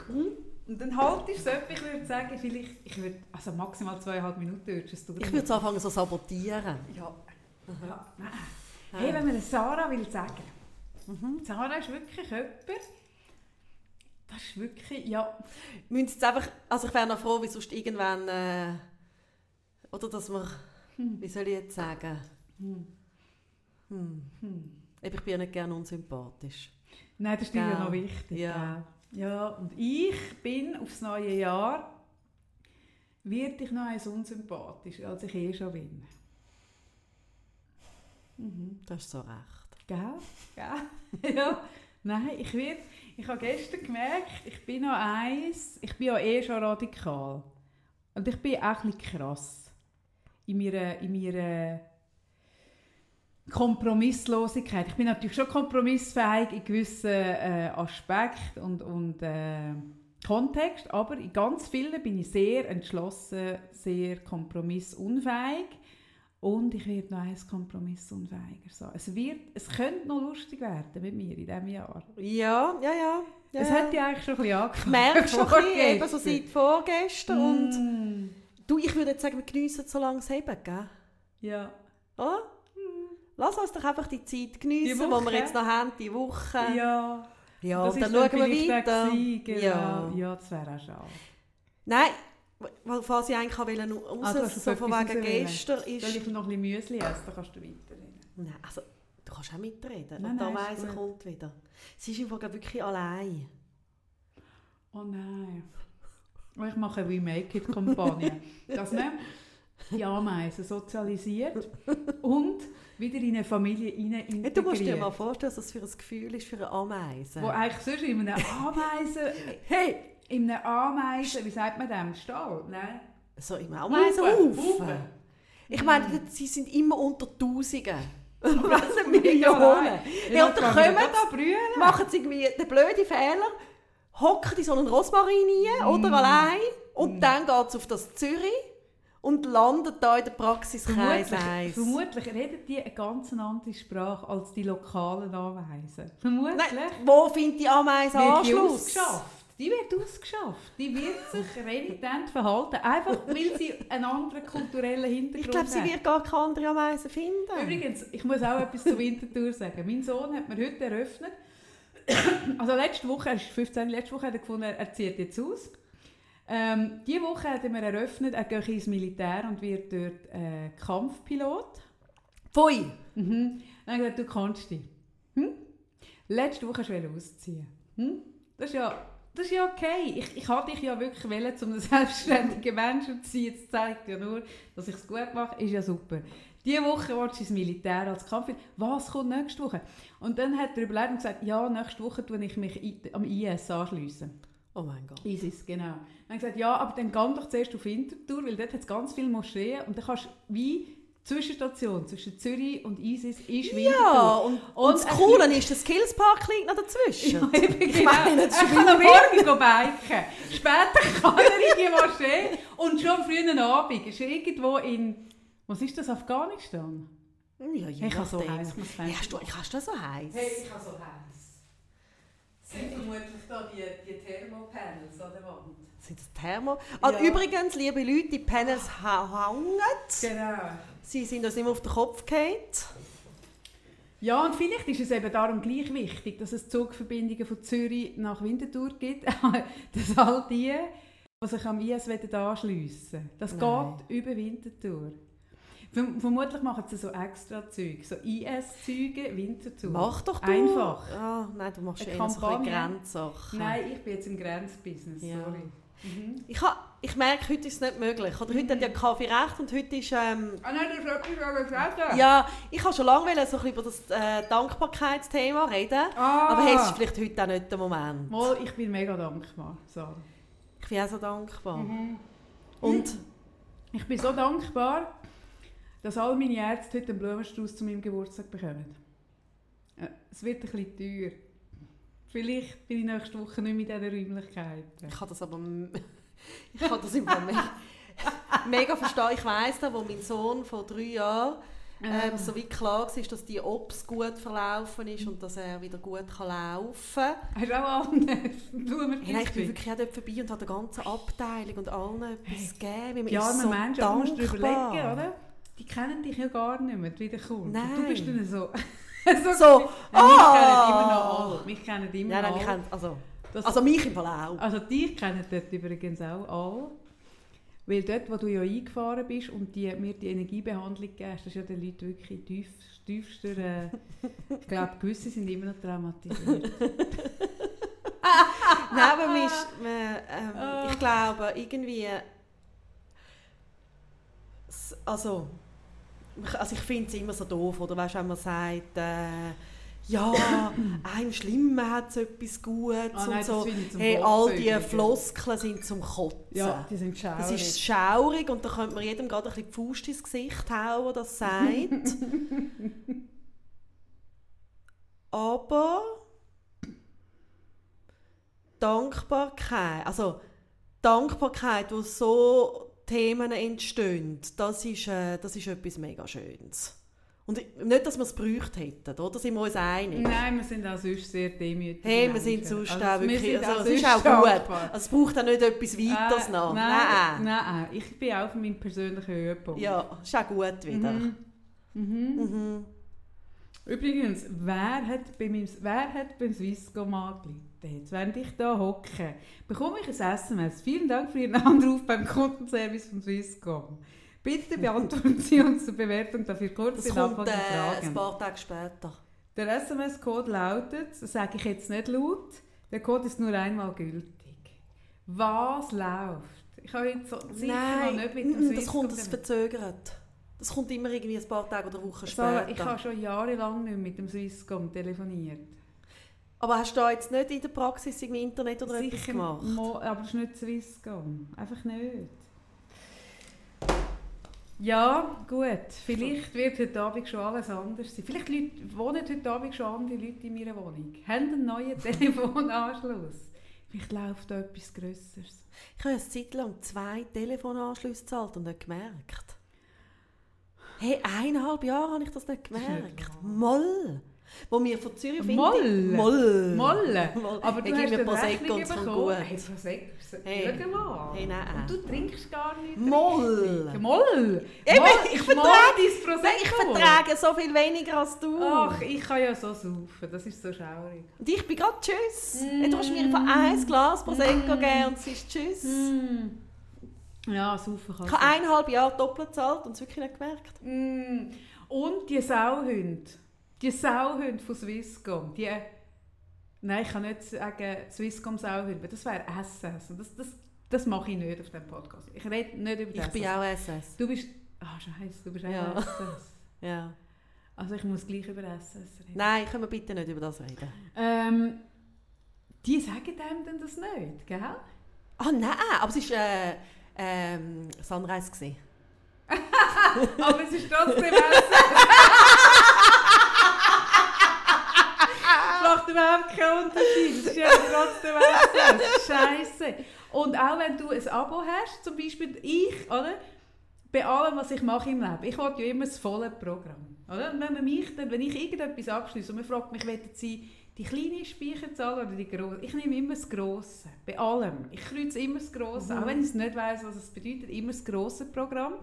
Mhm. Und dann haltest du es etwa, ich würde sagen, vielleicht, ich würde, also maximal zweieinhalb Minuten würdest du Ich würde es anfangen so sabotieren. Ja. ja. Hey, wenn man Sarah will sagen, Mhm. Sarah ist wirklich jemand, das ist wirklich, ja, müssen jetzt einfach, also ich wäre noch froh, wie sonst irgendwann, äh, oder dass wir, Hm. wie soll ich jetzt sagen, Hm. hm. Hm. Ich bin ja nicht gerne unsympathisch. Nein, das ist dir ja Gell. noch wichtig. Ja. ja, und ich bin aufs neue Jahr, werde ich noch eins unsympathischer, als ich eh schon bin. Mhm. Du hast so recht. Gell? Gell? ja. Nein, ich werde, ich habe gestern gemerkt, ich bin noch eins, ich bin ja eh schon radikal. Und ich bin auch ein krass. In meiner, in meiner Kompromisslosigkeit. Ich bin natürlich schon kompromissfähig in gewissen äh, Aspekten und, und äh, Kontext, aber in ganz vielen bin ich sehr entschlossen, sehr kompromissunfähig. Und ich werde noch eins kompromissunfähiger sein. Es, wird, es könnte noch lustig werden mit mir in diesem Jahr. Ja, ja, ja. ja es ja. hat ja eigentlich schon ein bisschen Ich angefangen. merke schon ein bisschen, eben so seit vorgestern. Und Mm. du, ich würde jetzt sagen, wir geniessen so lange es eben, gell? Ja. Oder? Lass uns doch einfach die Zeit geniessen, Die die, Woche. wir jetzt noch haben, die Woche. Ja. Ja, das und ist dann schauen wir weiter. gewesen, genau. Ja. ja, das wäre auch schade. Nein, was ich eigentlich wollte, raus, Ah, du hast so von wegen gestern Soll ist... ich noch ein bisschen Müsli essen, dann kannst du weiterreden. Nein, also, du kannst auch mitreden. Nein, und da weiss ich, kommt wieder. Sie ist Fall wirklich allein. Oh nein. Und ich mache eine We-Make-It-Kampagne, dass man die Ameisen sozialisiert und wieder in eine Familie integriert. Du musst dir mal vorstellen, was das für ein Gefühl ist für eine Ameise. Wo eigentlich sonst in einem Ameisen... Hey! In einem Ameisen... Wie sagt man dem? Stall? Nein? So im Ameisenhaufen. Ich meine, sie sind immer unter Tausenden. das Also Millionen. Ja, und dann kommen da brüllen. machen sie irgendwie den blöden Fehler, hocken in so einen Rosmarin rein, oder allein, und dann geht es auf das Zürich und landet da in der Praxiskreis Vermutlich, 1. vermutlich reden die eine ganz andere Sprache als die lokalen Ameisen. Vermutlich Nein, wo findet die Ameise Anschluss? ausgeschafft. Die wird ausgeschafft. Die wird sich renitent verhalten, einfach weil sie einen anderen kulturellen Hintergrund Ich glaube, sie hat. wird gar keine andere Ameise finden. Übrigens, ich muss auch etwas zur Wintertour sagen. Mein Sohn hat mir heute eröffnet, also letzte Woche, er ist 15, letzte Woche hat er gefunden, er zieht jetzt aus. Ähm, diese Woche hat er mir eröffnet, er geht ins Militär und wird dort äh, Kampfpilot. Pfui! Mhm. Dann habe ich gesagt, du kannst dich. Hm? Letzte Woche wollte ich ausziehen. Hm? Das ist ja... Das ist ja okay. Ich, ich hatte dich ja wirklich wollen, um ein selbstständiger Mensch zu sein. Das zeigt ja nur, dass ich es gut mache. Ist ja super. Diese Woche willst du ins Militär als Kampf. Was kommt nächste Woche? Und dann hat er überlegt und gesagt, ja, nächste Woche tue ich mich am IS anschliessen. Oh mein Gott. ISIS, genau. Dann habe ich gesagt, ja, aber dann geh doch zuerst auf Winterthur, weil dort hat es ganz viele Moscheen und dann kannst du wie Zwischenstation zwischen Zürich und ISIS ist Winterthur. Ja, und, und, Und das Coole ist, der Skillspark liegt noch dazwischen. Ja, eben, Ich genau. meine, das er ist kann am Morgen biken. Später kann er in die Moschee und schon am frühen Abend ist er irgendwo in, was ist das, Afghanistan? Ja, je Ich habe so heiß, ich muss Ja, hast, du, hast du so heiß? ich habe so heiß. Sind vermutlich da die, die Thermopanels an der Wand. Sind das Thermo? Ah, Ja. Übrigens, liebe Leute, die Panels hängen. Genau. Sie sind uns immer auf den Kopf gefallen. Ja, und vielleicht ist es eben darum gleich wichtig, dass es Zugverbindungen von Zürich nach Winterthur gibt, dass all die, die sich am IS anschliessen wollen, das Nein. geht über Winterthur. Verm vermutlich machen sie so extra Zeug, so IS-Züge, Winterthur. Mach doch du. Einfach. Ah, nein, du machst Eine eher so. Grenzsachen. Nein, ich bin jetzt im Grenzbusiness, Ja. sorry. Mhm. Ich, ha, ich merke, heute ist es nicht möglich. Oder heute hat ja Kaffee recht und heute ist... Ähm, Ah nein, du hast etwas gesagt. ja, ich habe schon lange wollen, so ein bisschen über das äh, Dankbarkeitsthema reden. Ah. Aber hey, es ist vielleicht heute auch nicht der Moment. Mal, ich bin mega dankbar, Sarah. Ich bin auch so dankbar. Mhm. Und Ich bin so dankbar, dass all meine Ärzte heute einen Blumenstrauß zu meinem Geburtstag bekommen. Äh, Es wird ein bisschen teuer. Vielleicht bin ich nächste Woche nicht mehr in diesen Räumlichkeiten. ich kann das aber... Ich kann das im Fall mega, verstehen. Ich weiss da, wo mein Sohn vor drei Jahren ähm, so wie klar war, dass die Ops gut verlaufen ist und dass er wieder gut kann laufen kann. Hast du auch Blumen Hey, ich bin wirklich auch dort vorbei und habe der ganzen Abteilung und allen etwas gegeben. weil man Ja, ist so Menschen, aber du musst dankbar. überlegen, oder? Die kennen dich ja gar nicht mehr, wie der kommt. Nein. Du bist dann so... So, Nein, ah! Mich kennen immer noch alle. Mich kennen immer Ja, nein, alle. kennen, also, Das- also mich im Fall auch. Also dich kennen dort übrigens auch alle. Weil dort, wo du ja eingefahren bist und die, mir die Energiebehandlung gibst, das ist ja den Leuten wirklich tief, tiefster... Äh, ich glaube, gewisse sind immer noch traumatisiert. Nein, aber man ist, man, ähm, Ah. ich glaube, irgendwie... Also, also ich finde es immer so doof, oder weißt, wenn man sagt, äh, ja, einem Schlimmen hat es etwas Gutes Ah, und nein, das so. Hey, all die übrigens. Floskeln sind zum Kotzen. Ja, die sind schaurig. Das ist schaurig und da könnte man jedem gerade ein bisschen die Faust ins Gesicht hauen, der das sagt. Aber Dankbarkeit, also Dankbarkeit, wo so Themen entstehen, das ist, äh, das ist etwas mega Schönes. Und ich- nicht, dass wir es gebraucht hätten, oder? Da sind wir uns einig. Nein, wir sind auch sonst sehr demütig. Hey, wir sind sonst auch wir wirklich, also, auch es ist auch gut. Also, es braucht auch nicht etwas weiteres Äh, noch. Nein, nein, ich bin auch auf meinem persönlichen Höhepunkt. Ja, ist auch gut wieder. Mhm. Mhm. Mhm. Übrigens, wer hat bei meinem, wer hat beim Swisscom angeleitet? Jetzt, während ich hier hocke, bekomme ich ein SMS. Vielen Dank für Ihren Anruf beim Kundenservice von Swisscom. Bitte beantworten Sie uns zur Bewertung dafür kurz Das kommt äh, ein Fragen. paar Tage später. Der SMS-Code lautet, das sage ich jetzt nicht laut, der Code ist nur einmal gültig. Was läuft? Ich habe jetzt so sicher Nein, noch nicht mit dem mm, das kommt das verzögert. Das kommt immer irgendwie ein paar Tage oder Wochen Sarah, später. ich habe schon jahrelang nicht mit dem Swisscom telefoniert. Aber hast du da jetzt nicht in der Praxis irgendwie Internet oder etwas gemacht? mo- aber es ist nicht Swisscom. Einfach nicht. Ja, gut. Vielleicht wird heute Abend schon alles anders sein. Vielleicht Leute, wohnen heute Abend schon andere Leute in meiner Wohnung. Haben einen neuen Telefonanschluss. Vielleicht läuft da etwas Grösseres. Ich habe eine Zeit lang zwei Telefonanschlüsse gezahlt und nicht gemerkt. Hey, eineinhalb Jahre habe ich das nicht gemerkt. Moll. Wo wir von Zürich auf Moll? Moll. Moll. Aber du Hey, hast mir Prosecco und bekommen. Hey, Prosecco, Hey. schau mal. Hey, nein. Und du trinkst gar nicht. Moll. Moll! Moll, ich Moll vertrage- Prosecco. Nein, ich vertrage so viel weniger als du. Ach, ich kann ja so saufen, das ist so schaurig. Und ich bin gerade Tschüss. Mm. Du hast mir von ein Glas Prosecco Mm. gegeben und es ist Tschüss. Ja, saufen kann Ich habe eineinhalb Jahre doppelt gezahlt und es wirklich nicht gemerkt. Mm. Und die Sauhunde. Die Sauhunde von Swisscom. Die, nein, ich kann nicht sagen Swisscom Sauhunde, das wäre SS. Und das, das, das mache ich nicht auf diesem Podcast. Ich rede nicht über Ich das. bin auch SS. Du bist... Ah, scheiße, du bist auch Ja. SS. Ja. Also ich muss gleich über SS reden. Nein, können wir bitte nicht über das reden. Ähm, die sagen einem dann das nicht, gell? Ah nein, aber es war äh, ähm, Sunrise. Aber es ist trotzdem SS. macht überhaupt keinen Unterschied. Es ist ja trotzdem SS. Scheiße. Und auch wenn du ein Abo hast, zum Beispiel ich, oder? Bei allem, was ich mache im Leben, ich will ja immer das volle Programm. Oder? Und wenn, man mich dann, wenn ich irgendetwas abschließe und man fragt mich, wollen Sie die kleine Speicherzahl oder die grosse? Ich nehme immer das Grosse. Bei allem. Ich kreuze immer das Grosse. Mhm. Auch wenn ich es nicht weiss, was es bedeutet, immer das grosse Programm.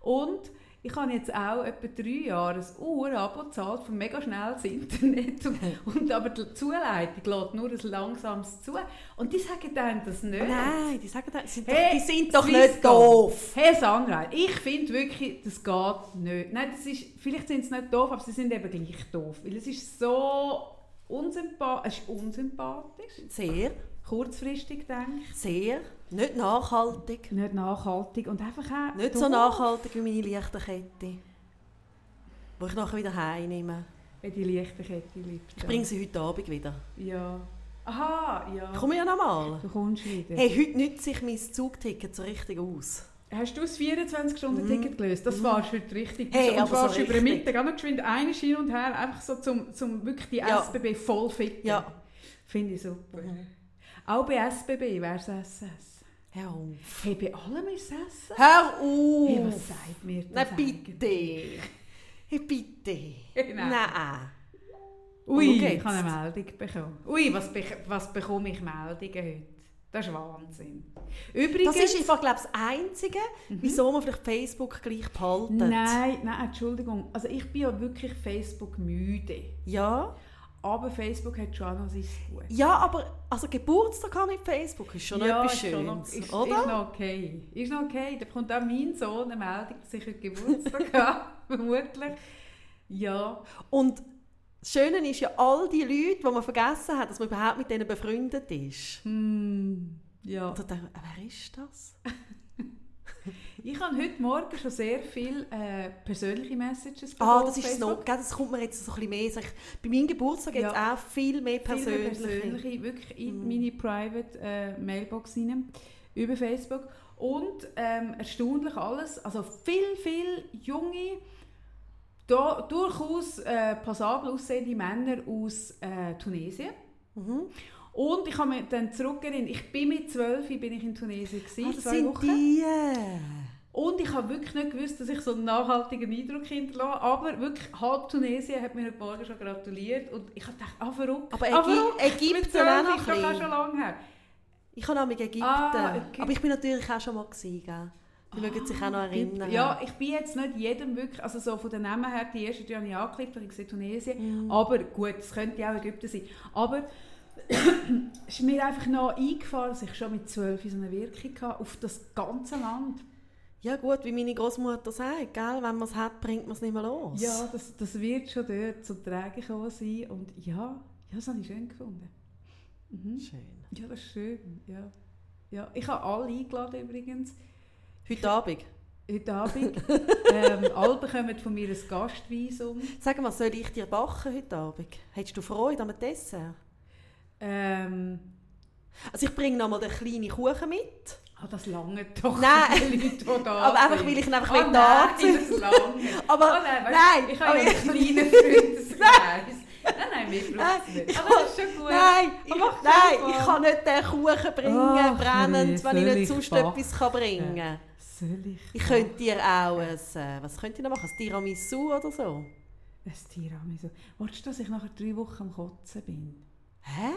Und ich habe jetzt auch etwa drei Jahre ein Uhr-Abo gezahlt für mega schnelles Internet. Und, und aber die Zuleitung lädt nur ein langsames zu. Und die sagen dann das nicht. Nein, die sagen, die sind Hey, doch, die sind doch Swisscom. nicht doof. Hey Sandra, ich finde wirklich, das geht nicht. Nein, das ist, vielleicht sind sie nicht doof, aber sie sind eben gleich doof. Weil es ist so unsympathisch. Es ist unsympathisch. Sehr, Kurzfristig denke sehr. Nicht nachhaltig. ich. Nicht nachhaltig und einfach auch Nicht so nachhaltig wie meine Lichterkette. Die ich nachher wieder heimnehme. Die Lichterkette liegt. Ich bringe sie heute Abend wieder. Ja. Aha, ja. Ich komme ja nochmal. Du kommst wieder. Hey, heute nützt sich mein Zugticket so richtig aus. Hast du das 24-Stunden-Ticket gelöst? Das warst du heute richtig. Hey, und aber so warst über den. Mittag auch noch geschwind eine hin und her, einfach so zum, zum wirklich die Ja. SBB voll ficken. Ja. Finde ich super. Mhm. Auch bei SBB wäre es SS. Hör auf. Hey, bei allem ist es SS? Hör Hey, auf! was sagt mir das Nein, eigentlich? bitte! Hey, bitte! Nein. Nein! Ui, Wo ich habe eine Meldung bekommen. Ui, was, bek- was bekomme ich Meldungen heute? Das ist Wahnsinn. Übrigens... Das ist einfach, glaube ich, das Einzige, wieso man vielleicht Facebook gleich behaltet. Nein, nein, Entschuldigung. Also ich bin ja wirklich Facebook müde. Ja? Aber Facebook hat schon noch sein Gut. Ja, aber also Geburtstag haben mit Facebook ist schon noch etwas schon noch, Schönes, ist, oder? Ist noch okay. Ist noch okay. Da bekommt auch mein Sohn eine Meldung, dass ich Geburtstag habe. Vermutlich. Ja. Und das Schöne ist ja, all die Leute, die man vergessen hat, dass man überhaupt mit denen befreundet ist. Hm. Ja. Und dann ich, wer ist das? Ich habe heute Morgen schon sehr viele äh, persönliche Messages Ah, bekommen das auf ist Facebook. noch, das kommt mir jetzt so ein bisschen mehr. Ich, bei meinem Geburtstag Ja. auch viel mehr persönliche. persönliche, wirklich in Mhm. meine private äh, Mailbox rein, über Facebook. Und ähm, erstaunlich alles, also viel, viel junge, da, durchaus äh, passabel aussehende Männer aus äh, Tunesien. Mhm. Und ich habe mich dann zurückerinnert, ich bin mit 12 bin ich in Tunesien, gewesen, Ah, das zwei sind Wochen. die. Und ich habe wirklich nicht gewusst, dass ich so einen nachhaltigen Eindruck hinterlasse. Aber wirklich, halb Tunesien hat mir heute Morgen schon gratuliert. Und ich habe gedacht, ah, verrückt. Aber ah, Ägy verrückt. Ägypten Mit 12 auch doch auch schon lange her. Ich habe nämlich Ägypten. Ah, okay. Aber ich bin natürlich auch schon mal gewesen, gell? Die mögen sich auch noch erinnern. Ja, ich bin jetzt nicht jedem wirklich, also so von den Namen her, die erste die habe ich angeklickt, habe ich gesehen Tunesien. Mhm. Aber gut, es könnte ja auch Ägypten sein. Aber ist mir einfach noch eingefahren, dass ich schon mit 12 so eine Wirkung hatte auf das ganze Land. Ja gut, wie meine Großmutter sagt, gell? wenn man es hat, bringt man es nicht mehr los. Ja, das, das wird schon dort zum Tragen gekommen sein. Und ja, ja das habe ich schön gefunden. Mhm. Schön. Ja, das ist schön. Ja. Ja, ich habe alle eingeladen übrigens. Heute Abend. Heute Abend. ähm, alle bekommen von mir ein Gastvisum. Sag mal, soll ich dir backen heute Abend? Hättest du Freude am Dessert? Ähm, Also ich bringe noch mal den kleinen Kuchen mit. ah, das lange doch Nein. Leute, da Aber einfach, sind. weil ich ihn einfach Ah, will nein, das lange. Aber Ah, nein, weißt, nein, ich habe ja einen kleinen Freundeskreis. Nein, nein, mir braucht es nicht. ich Aber das ist schon gut. Nein, ich, nein, das ich kann nicht den Kuchen bringen, Ach, brennend, nee, wenn ich nicht ich sonst backen? etwas kann bringen kann. Soll ich? Ich könnte dir auch ein, äh, was könnte ich noch machen, ein Tiramisu oder so. Ein Tiramisu. Wolltest du, dass ich nachher drei Wochen am Kotzen bin? Hä?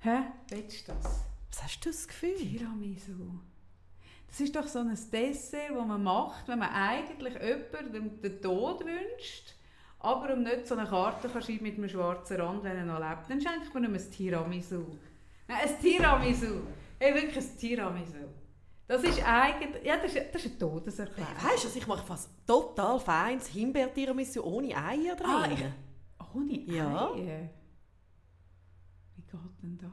Hä? Willst du das? Was hast du das Gefühl? Tiramisu. Das ist doch so ein Dessert, das man macht, wenn man eigentlich jemandem den Tod wünscht, aber um nicht so eine Karte kann schreiben mit einem schwarzen Rand, wenn er noch lebt, dann schenkt man ihm ein Tiramisu. Nein, ein Tiramisu. Hey, wirklich ein Tiramisu. Das ist eigentlich, ja, das ist, das ist eine Todeserklärung. Weißt du, also ich mache fast total feines Himbeer-Tiramisu ohne Eier drin. Ah, ich- Ohne Ja. Eier. Wie geht denn das?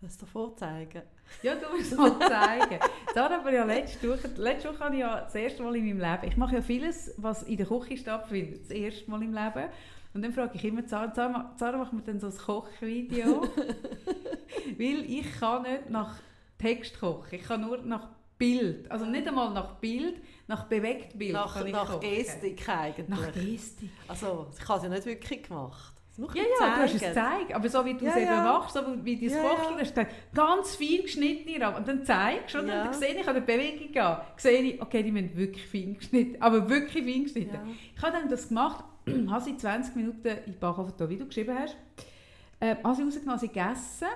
Das dir vorzeigen. Ja, du musst es mal zeigen. Da aber ja letzte Woche, letzte Woche habe ich ja das erste Mal in meinem Leben, ich mache ja vieles, was in der Küche stattfindet, das erste Mal im Leben. Und dann frage ich immer Zara, Zara, Zara macht mir dann so ein Kochvideo. Weil ich kann nicht nach Text kochen, ich kann nur nach Bild. Also nicht einmal nach Bild, nach Nach, kann ich nach kochen. Gestik eigentlich. Nach Gestik. Also, ich habe es ja nicht wirklich gemacht. Ja, ja, du hast es gezeigt. Aber so wie du Ja, es eben ja. machst, so wie du es Ja, kochst, ja. ganz fein geschnitten Rahmen. Und dann zeigst du, und dann sehe ich an der Bewegung an, sehe ich, okay, die müssen wirklich fein geschnitten, aber wirklich fein geschnitten. Ich habe dann das gemacht, habe sie 20 Minuten in Backofen wie du geschrieben hast, äh, habe sie rausgenommen, sie gegessen.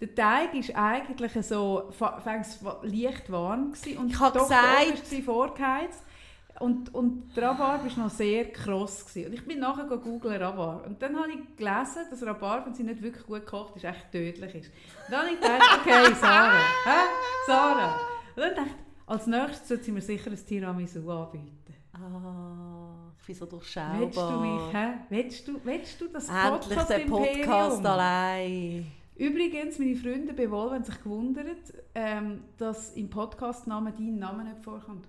Der Teig war eigentlich so fängst leicht warm gewesen und Ich habe gesagt- vorgeheizt. Und, und der Rhabarber war noch sehr kross. Gewesen. Und ich bin nachher googeln Rhabarber. Und dann habe ich gelesen, dass Rhabarber, wenn sie nicht wirklich gut gekocht ist, echt tödlich ist. Und dann habe ich gedacht, okay, Sarah, hä? Sarah. Und dann dachte ich, als nächstes sollte sie mir sicher ein Tiramisu anbieten. Ah, ich bin so durchschaubar. Willst du mich, hä? Willst du, willst du das Endlich Podcast der Podcast allein. Übrigens, meine Freunde Bewol haben sich gewundert, ähm, dass im Podcast-Namen dein Name nicht vorkommt.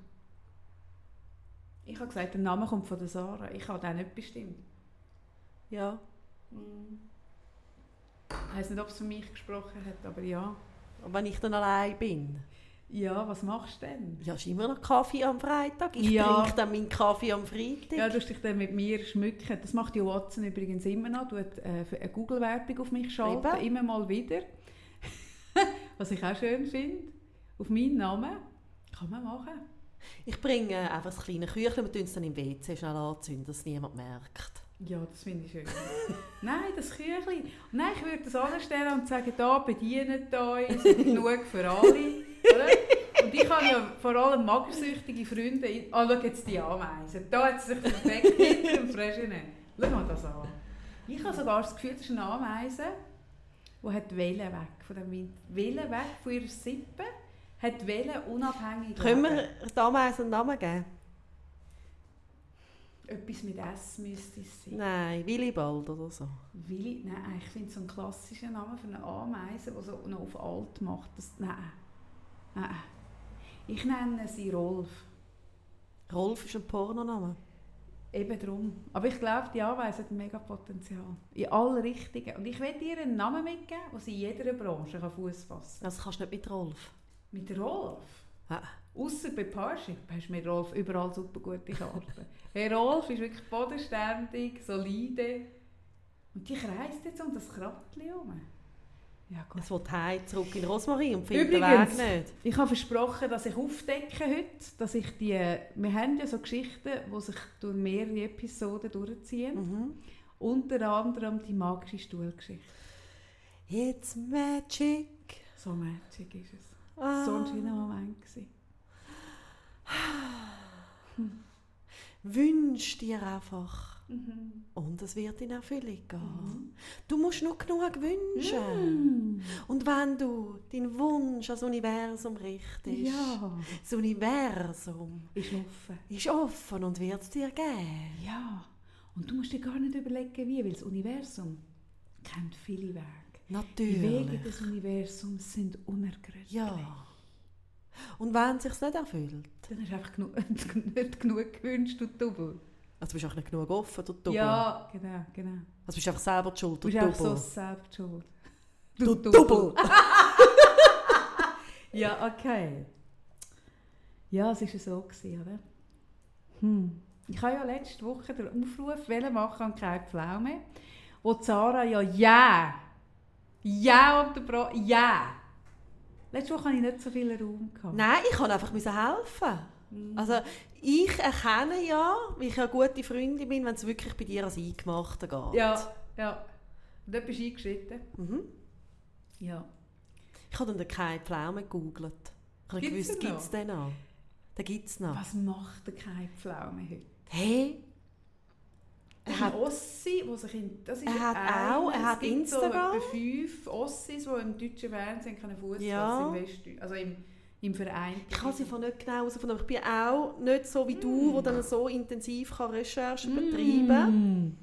Ich habe gesagt, der Name kommt von der Sarah. Ich habe den nicht bestimmt. Ja. Ich weiß nicht, ob es für mich gesprochen hat, aber ja. Und wenn ich dann allein bin. Ja, was machst du denn? Ja, ist immer noch Kaffee am Freitag. Ich Ja. trinke dann meinen Kaffee am Freitag. Ja, du hast dich dann mit mir schmücken. Das macht ja Watson übrigens immer noch. Du hat äh, eine Google-Werbung auf mich schalten, Eben. immer mal wieder. was ich auch schön finde. Auf meinen Namen. Kann man machen. Ich bringe einfach das kleine Küchlein, wir tun es dann im WC schnell anzünden, dass niemand merkt. Ja, das finde ich schön. Nein, das Küchli. Nein, ich würde das anstellen und sagen, da bedient uns, genug für alle. Und ich habe ja vor allem magersüchtige Freunde. Ah, schau jetzt die Ameisen. Da hat sie sich perfekt hinter dem Fröschchen. Schau mal das an. Ich habe sogar das Gefühl, das ist eine Ameise, die hat Wellen weg von dem Wind. Wellen weg von ihrer Sippe, hat Wellen unabhängig Können wir damals einen Namen geben? Etwas mit S müsste es sein. Nein, Willibald oder so. Willi, nein, ich finde so einen klassischen Namen für eine Ameise, die so noch auf alt macht. Das, nein. nein. Ich nenne sie Rolf. Rolf ist ein Pornoname. Eben drum. Aber ich glaube, die Ameise hat mega Potenzial. In alle Richtungen. Und ich will ihr einen Namen mitgeben, den sie in jeder Branche kann Fuß fassen Das kannst du nicht mit Rolf. Mit Rolf. Ah. Außer bei Parship hast du mit Rolf überall super gute Karten. hey, Rolf ist wirklich bodenständig, solide. Und die kreist jetzt um das Krattchen herum. Ja, gut. Es will heim zurück in Rosmarin und findet den Übrigens, Weg nicht. Ich habe versprochen, dass ich aufdecke heute, dass ich die, wir haben ja so Geschichten, die sich durch mehrere Episoden durchziehen. Mhm. Unter anderem die magische Stuhlgeschichte. It's magic. So magic ist es. Ah. So ein schöner Moment gewesen. Wünsch dir einfach. Mhm. Und es wird in Erfüllung gehen. Du musst nur genug wünschen. Mm. Und wenn du deinen Wunsch ans Universum richtest, Ja, das Universum ist offen. ist offen und wird es dir geben. Ja, und du musst dir gar nicht überlegen, wie, weil das Universum kennt viele Wege. Die Natürlich. Wege des Universums sind unergründlich. Ja. Und wenn es sich nicht erfüllt? Dann ist einfach genug, nicht genug gewünscht, du Double. Also bist du auch nicht genug offen, du Double. Ja, genau, genau. Also bist du einfach selber die Schuld, Du du bist einfach so selbst schuld. Du Double. Ja, okay. Ja, es war ja so, gewesen, oder? Hm. Ich habe ja letzte Woche den Aufruf machen an keine Pflaume, wo die Sarah ja ja, ja unterbrochen, ja. Letzte Woche hatte ich nicht so viel Raum. Gehabt. Nein, ich kann einfach helfen. Also ich erkenne ja, wie ich eine gute Freundin bin, wenn es wirklich bei dir als Eingemachte geht. Ja, ja. Und dort bist du eingeschritten. Mhm. Ja. Ich habe dann keine Pflaume gegoogelt. Ich habe gewusst, gibt es den noch? Den gibt es noch. Was macht der keine Pflaume heute? Hey, Er hat Ossi, wo sich in, das ist Er hat einer. auch, er hat Instagram. So fünf Ossis, die im deutschen Fernsehen Fuß Ja. im Westdeutsch, also im, im Verein. ich kann sie von nicht genau herausfinden, aber ich bin auch nicht so wie du, wo dann so intensiv kann Recherchen betreiben kann. Mm.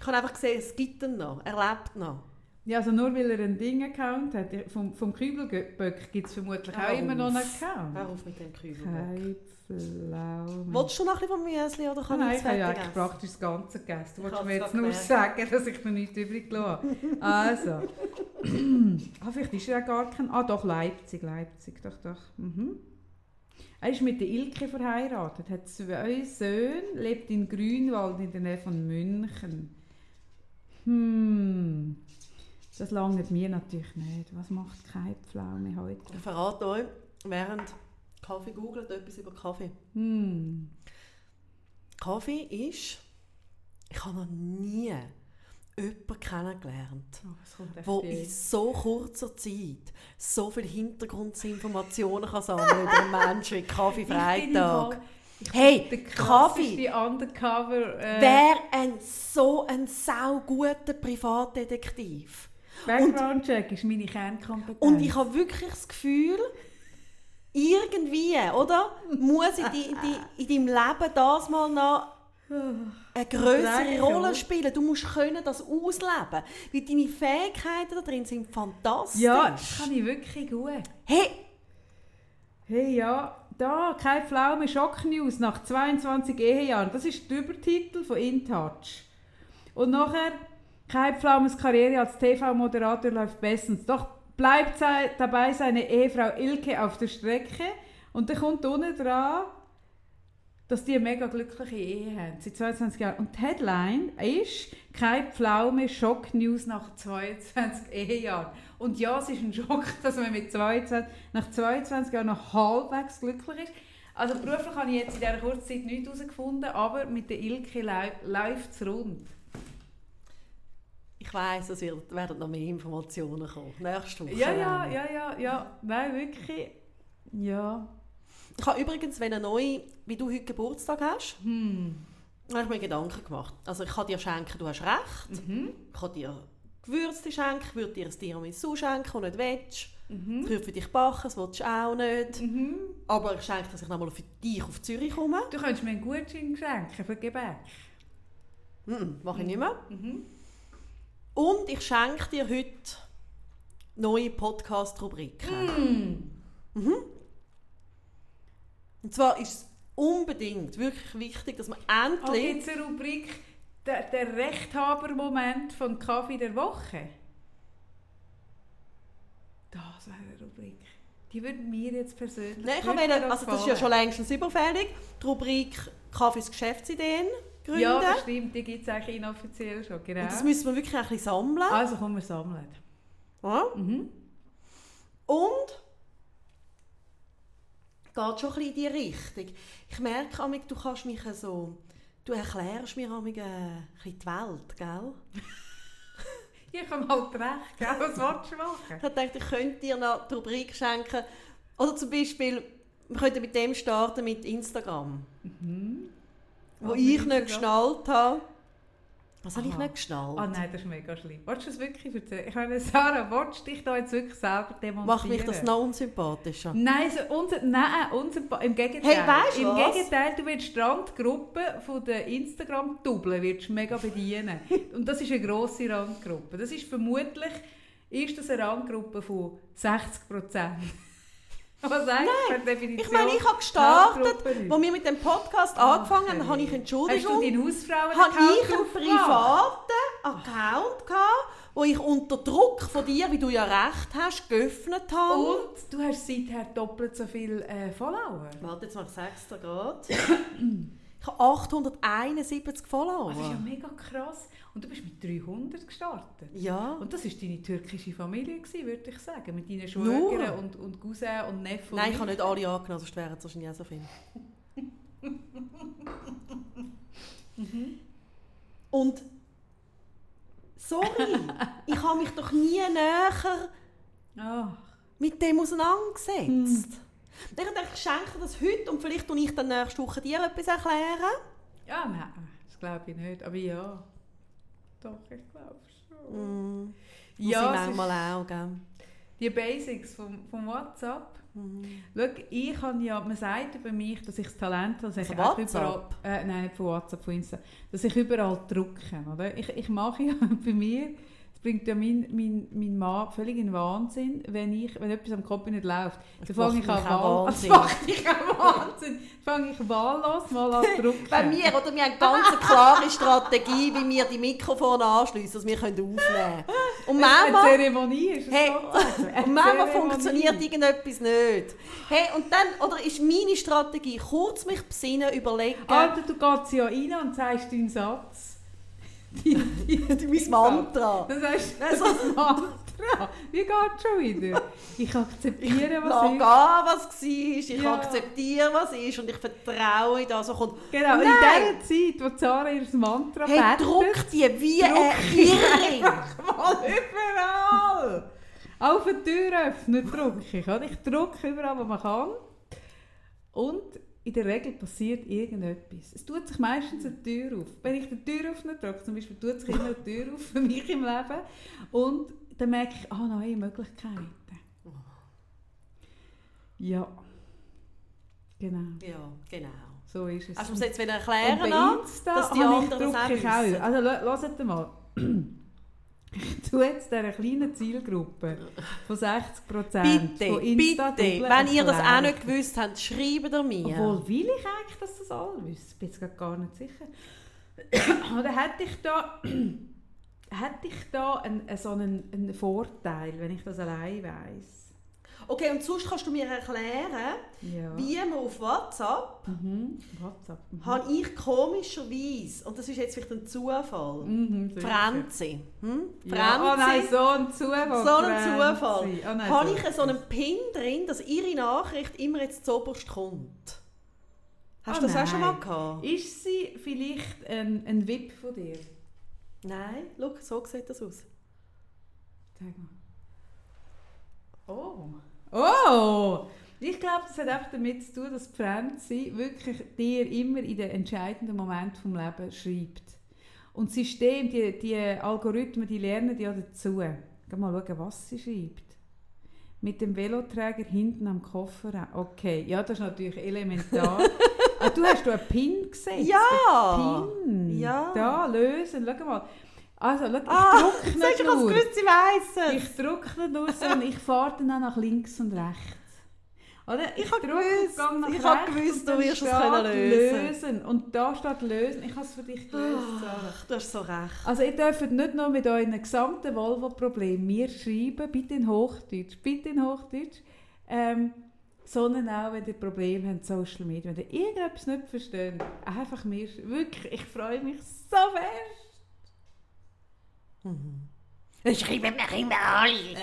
Ich habe einfach gesehen, es gibt ihn noch, er lebt noch. Ja, also nur weil er einen Ding-Account hat. Vom, vom Kübelböck gibt es vermutlich auch Hör immer noch einen auf. Account. Hör auf mit dem Kübel. Keine Pflaume. Willst du noch ein bisschen vom Müsli oder kann Nein, ich habe ja eigentlich praktisch das Ganze gegessen. Du Ich wolltest mir jetzt nur gemerkt. sagen, dass ich noch nichts übrig gelassen habe. Also. ah, vielleicht ist er ja gar kein... Ah, doch, Leipzig, Leipzig, doch, doch. Mhm. Er ist mit der Ilke verheiratet, hat zwei Söhne, lebt in Grünwald in der Nähe von München. Hm... Das langt mir natürlich nicht. Was macht keine Pflaume heute? Ich verrate euch, während Kaffee googelt, etwas über Kaffee. Hm. Kaffee ist, ich habe noch nie jemanden kennengelernt, Oh, wo in so kurzer Zeit so viele Hintergrundinformationen kann sammeln über einen Menschen wie Kaffee Freitag. Hey, Kaffee. Undercover äh, Wer ein so ein sauguter Privatdetektiv. Background-Check ist meine Kernkompetenz. Und ich habe wirklich das Gefühl, irgendwie, oder? Muss in, die, in, die, in deinem Leben das mal noch eine größere Rolle spielen. Du musst können das ausleben. Weil deine Fähigkeiten da drin sind fantastisch. ja, das kann ich wirklich gut. Hey, Hey, ja, da, keine Pflaume, Schocknews nach 22 Ehejahren. Das ist der Übertitel von InTouch. Und nachher, keine Pflaumes Karriere als TV-Moderator läuft bestens. Doch bleibt dabei seine Ehefrau Ilke auf der Strecke. Und dann kommt unten dran, dass die eine mega glückliche Ehe haben, seit 22 Jahren. Und die Headline ist «Keine Pflaume, Schocknews nach 22 Ehejahren». Und ja, es ist ein Schock, dass man mit 22, nach 22 Jahren noch halbwegs glücklich ist. Also beruflich habe ich jetzt in dieser kurzen Zeit nichts herausgefunden, aber mit der Ilke läuft es rund. Ich weiss, es wird, werden noch mehr Informationen kommen. Nächste Woche. Ja, ja, ja, ja, ja. Nein, wirklich. Ja. Ich habe übrigens, wenn eine neue, wie du heute Geburtstag hast, Hm. habe ich mir Gedanken gemacht. Also ich kann dir schenken, du hast recht. Mhm. Ich kann dir Gewürze schenken, ich würde dir ein Tiramisu schenken, du nicht willst. Mhm. Ich würde für dich backen, das willst du auch nicht. Mhm. Aber ich schenke, dass ich nochmal für dich auf Zürich komme. Du könntest mir einen Gutschein schenken für Gebäck. Mhm, mache ich nicht mehr. Mhm. Und ich schenke dir heute neue Podcast-Rubriken. Mm. Und zwar ist es unbedingt wirklich wichtig, dass man Oh, endlich... gibt es eine Rubrik der, der Rechthaber-Moment von Kaffee der Woche? Das wäre eine Rubrik. Die würde mir jetzt persönlich Nein, ich wollen- also das ist ja schon längst überfällig. Die Rubrik Kaffees Geschäftsideen gründen. Ja, das stimmt. Die gibt es eigentlich inoffiziell schon. Genau. Und das müssen wir wirklich ein bisschen sammeln. also kommen wir sammeln. Ja. Mhm. Und geht schon ein bisschen in die Richtung. Ich merke, Amik, du kannst mich so... Du erklärst mir Amik, äh, ein bisschen die Welt, gell? Ich habe halt recht. Gell? Was willst du machen? Ich dachte, ich könnte dir noch die Rubrik schenken. Oder zum Beispiel, wir könnten mit dem starten, mit Instagram. Wo Was ich nicht Instagram? geschnallt habe. Was habe ich nicht geschnallt? Ah nein, das ist mega schlimm. Willst du das wirklich erzählen? Ich meine, Sarah, willst du dich da jetzt wirklich selber demonstrieren? Macht mich das noch unsympathischer? Nein, so unser, nein unser, im Gegenteil. Hey, weisst du Im was? Gegenteil, du willst die Randgruppe von der Instagram-Double willst du mega bedienen. Und das ist eine grosse Randgruppe. Das ist vermutlich ist das eine Ranggruppe von 60 Prozent. Was sagst du per Definition? Ich meine, ich habe gestartet, wo wir mit dem Podcast Ah, angefangen haben, okay. habe ich Hast du Entschuldigung, deinen Hausfrauen habe ich einen privaten Account gehabt, wo ich unter Druck von dir, wie du ja recht hast, geöffnet habe. Und du hast seither doppelt so viele äh, Follower. Warte, jetzt mal, sag's dir gerade. ich habe 871 Follower. Das ist ja mega krass. Und du bist mit 300 gestartet. Ja. Und das war deine türkische Familie, gewesen, würde ich sagen. Mit deinen? Schwägern und, und Cousin und Neffen. Nein, und ich habe nicht alle angenommen, sonst wären es wahrscheinlich auch so viele. Und sorry, ich habe mich doch nie näher Ah, mit dem auseinandergesetzt. Ich dachte, ich schenke das heute und vielleicht tue ich dann nächste Woche dir etwas erklären. ja, nein, das glaube ich nicht. Aber ja. Doch, ich glaube schon. Mm, Ja, es manchmal auch, gell? Die Basics vom, vom WhatsApp. Mhm. Schau, ich habe ja, man sagt über mich, dass ich das Talent habe, dass ich Von auch überall, äh, nein, nicht von WhatsApp, von Insta, dass ich überall drucke, oder? Ich, ich mache ja bei mir, bringt ja mein, mein, mein Mann völlig in Wahnsinn, wenn, ich, wenn etwas am Kopf nicht läuft. Dann fange ich an Wahnsinn. das macht mich auch Wahnsinn. Dann fange ich wahllos mal an zu drucken. Bei mir, oder wir haben eine ganz klare Strategie, wie wir die Mikrofone anschliessen, dass wir können aufnehmen können. Und Eine Zeremonie ist Hey, und manchmal funktioniert irgendetwas nicht. Hey, und dann, oder ist meine Strategie, kurz mich besinnen, überlegen, Alter, du gehst ja rein und sagst deinen Satz. Die, die, mein Mantra. Dann sagst du Also- das Mantra. Wie geht es schon wieder? Ich akzeptiere, was Lass gehen, ist. was war, ich Ja. akzeptiere, was ist und ich vertraue in das, was kommt. Genau, Nein. in dieser Zeit, wo Zara ihr Mantra Hey, betet, druck die wie ein Irring. mal überall. Auch für die Tür öffnen drücke ich. Oder? Ich drücke überall, wo man kann. Und in der Regel passiert irgendetwas. Es tut sich meistens eine Tür auf. Wenn ich die Tür öffne, drücke zum Beispiel, tut sich immer eine Tür auf für mich im Leben. Und dann merke ich, ah, neue Möglichkeiten. Ja. Genau, Ja, genau. so ist es. Mir das jetzt wieder Und erklären bei lassen? Insta dass die anderen es auch? Also hört mal. Tue jetzt dieser kleinen Zielgruppe von 60 Prozent Bitte, bitte, wenn ihr das auch nicht gewusst habt, schreibt ihr mir. Obwohl, will ich eigentlich, dass das alle wissen? Ich bin jetzt gar nicht sicher. Oder hätte ich da, hätte ich da einen, so einen, einen Vorteil, wenn ich das allein weiss? Okay, und sonst kannst du mir erklären, Ja. wie man auf WhatsApp, Mhm. WhatsApp. Mhm. habe ich komischerweise, und das ist jetzt vielleicht ein Zufall, Mhm. Franzi. Hm? Ja. Oh nein, Franzi. so ein Zufall. So ein Franzi. Zufall. Oh nein, habe so ich so einen Pin drin, dass ihre Nachricht immer jetzt zuoberst kommt. Hast Oh du das auch schon mal nein. gehabt? Ist sie vielleicht ein, ein VIP von dir? Nein, schau, so sieht das aus. Sag mal. Oh. Oh! Ich glaube, das hat einfach damit zu tun, dass die Franzi wirklich dir immer in den entscheidenden Momenten vom Leben schreibt. Und das System, die, die Algorithmen, die lernen ja dazu. Geh mal schauen, was sie schreibt. Mit dem Veloträger hinten am Koffer. Okay, ja, das ist natürlich elementar. ah, du hast du einen Pin gesehen? Ja! Pin. Ja. Da, lösen. Schau mal. Also, schau, ich Ah, Sagst nicht ich habe nur. gewusst, sie weiss es. Ich drücke nicht nur, sondern ich fahre dann auch nach links und rechts. Oder? Ich hab drücke gewusst, ich hab rechts gewusst, du wirst es können lösen. lösen. Und da steht lösen. Ich habe es für dich gelöst. Ach, du hast so recht. Also ihr dürft nicht nur mit euren gesamten Volvo-Problemen mir schreiben, bitte in Hochdeutsch, bitte in Hochdeutsch, ähm, sondern auch, wenn ihr Probleme habt, Social Media, wenn ihr irgendetwas nicht versteht, einfach mir, wirklich, ich freue mich so fest. Schreiben mir immer alle.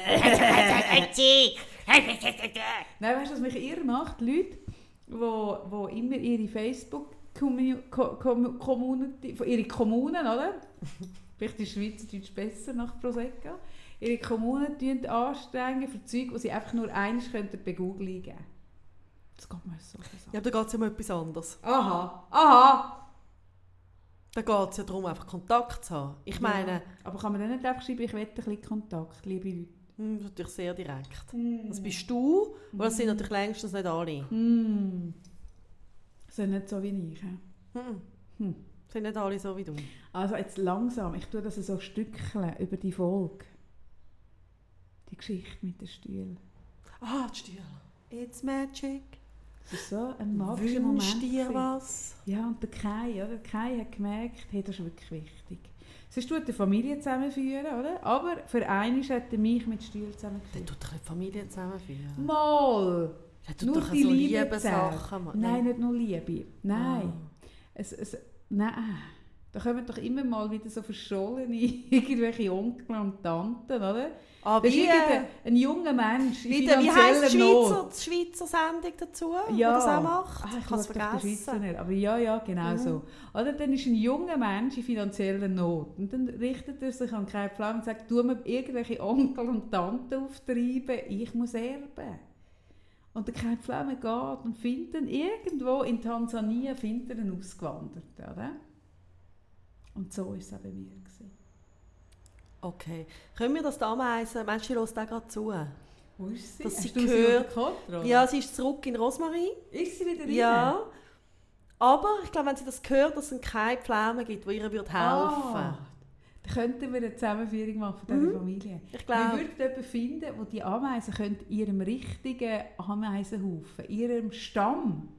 Nein, weißt du, was mich irre macht? Leute, wo, wo immer ihre Facebook-Community, ihre Kommunen, oder? Vielleicht ist Schweizerdeutsch besser nach Prosecco. Ihre Kommunen anstrengen für Zeug, die sie einfach nur eins könnten begoogeln geben. Das geht mir so so. Ja, da geht es ja um etwas anderes. Aha, aha! Da geht es ja darum, einfach Kontakt zu haben. Ich meine, Ja. Aber kann man dann nicht einfach schreiben, ich wette ein bisschen Kontakt, liebe Leute? hm, das ist natürlich sehr direkt. Das bist du, aber das sind natürlich längstens nicht alle. Hm. Sind nicht so wie ich. Hm. Hm. Sind nicht alle so wie du. Also jetzt langsam, ich tue das so Stückchen über die Folge. die Geschichte mit den Stühlen. Ah, die Stühle. It's magic. Das ist so ein magischer Moment. Dir was. Ja, und der Kai, oder? Der Kai hat gemerkt, hey, das ist wirklich wichtig. Sonst tut die Familie zusammenführen, oder? Aber für einmal hat er mich mit Der zusammengeführt. tut doch nicht die Familie zusammenführen. Mal! Der tut Nur doch die so Liebe. Sachen. Mann. Nein, nicht nur Liebe. Nein. Ah. Es, es, nein. Da kommen doch immer mal wieder so verschollene irgendwelche Onkel und Tanten, oder? Ah, Das ist wie, irgendein ein junger Mensch in wie, der- wie heisst die Schweizer, die Schweizer Sendung dazu, Ja. das auch macht? Ah, ich habe es vergessen. nicht. Aber ja, ja, genau Mhm. so. Oder dann ist ein junger Mensch in finanzieller Not. Und dann richtet er sich an keinen Pflaume und sagt, tu mir irgendwelche Onkel und Tanten auftreiben, ich muss erben. Und der Kai Pflaume geht und findet ihn irgendwo in Tansania findet er einen Ausgewanderten. Oder? Und so war es auch bei mir. Gewesen. Okay. Können wir das Ameisen, meinst du, sie hört auch gerade zu? Wo ist sie? Dass Hast sie sie gehört- unter Kontrolle? Ja, sie ist zurück in Rosmarin. Ist sie wieder rein? Ja. Aber ich glaube, wenn sie das hört, dass es keine Pflaume gibt, die ihr helfen Ah, dann könnten wir eine Zusammenführung machen von dieser Mhm. Familie. Ich Wir glaube, würden jemanden finden, wo die Ameisen können ihrem richtigen Ameisenhaufen, ihrem Stamm,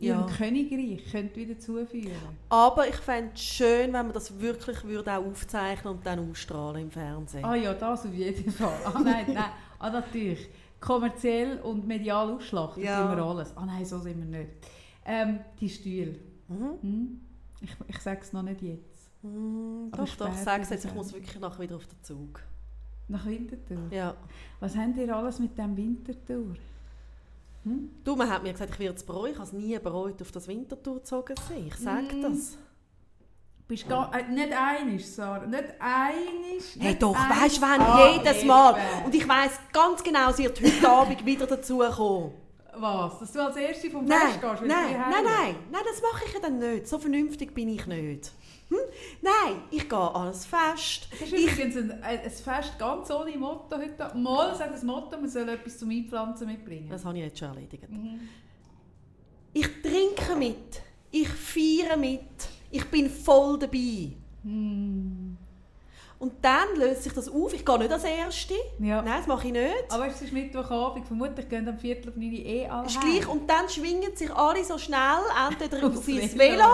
ihrem Ja. Königreich könnt wieder zuführen. aber ich fände es schön, wenn man das wirklich würde auch aufzeichnen und dann ausstrahlen im Fernsehen. Ah ja, das auf jeden Fall. Ah nein, nein, ah, natürlich. Kommerziell und medial ausschlachten Ja. tun wir alles. Ah nein, so sind wir nicht. Ähm, die Stühle. Mhm. Hm? Ich, ich sage es noch nicht jetzt. Aber doch, doch, später sag's jetzt, ich muss wirklich nachher wieder auf den Zug. Nach Winterthur. Ja. Was habt ihr alles mit dem Winterthur? Hm? Du, man hat mir gesagt, ich werde es bereuen. Ich habe es nie bereut, auf das Wintertour gezogen zu sein. Ich sage Mm. das. Bist gar, äh, nicht einig, Sarah. Nicht einig. Hey doch, weißt du, wenn Ah, jedes Mal. eben. Und ich weiss ganz genau, sie wird heute Abend wieder dazukommen. Was? Dass du als Erste vom Fest gehst? nein, nein, nein, nein, das mache ich ja dann nicht. So vernünftig bin ich nicht. Hm? Nein, ich gehe an ein Fest. Das ist Ich, übrigens ein, ein Fest ganz ohne Motto heute. Mal sagt das Motto, man soll etwas zum Einpflanzen mitbringen. das habe ich jetzt schon erledigt. Mhm. Ich trinke mit. Ich feiere mit. Ich bin voll dabei. Hm. Und dann löst sich das auf. Ich gehe nicht als Erste. Ja. Nein, das mache ich nicht. Aber es ist Mittwochabend. Vermutlich gehen am Viertel auf 9 Uhr eh alle ist gleich. Und dann schwingen sich alle so schnell entweder auf sein Velo.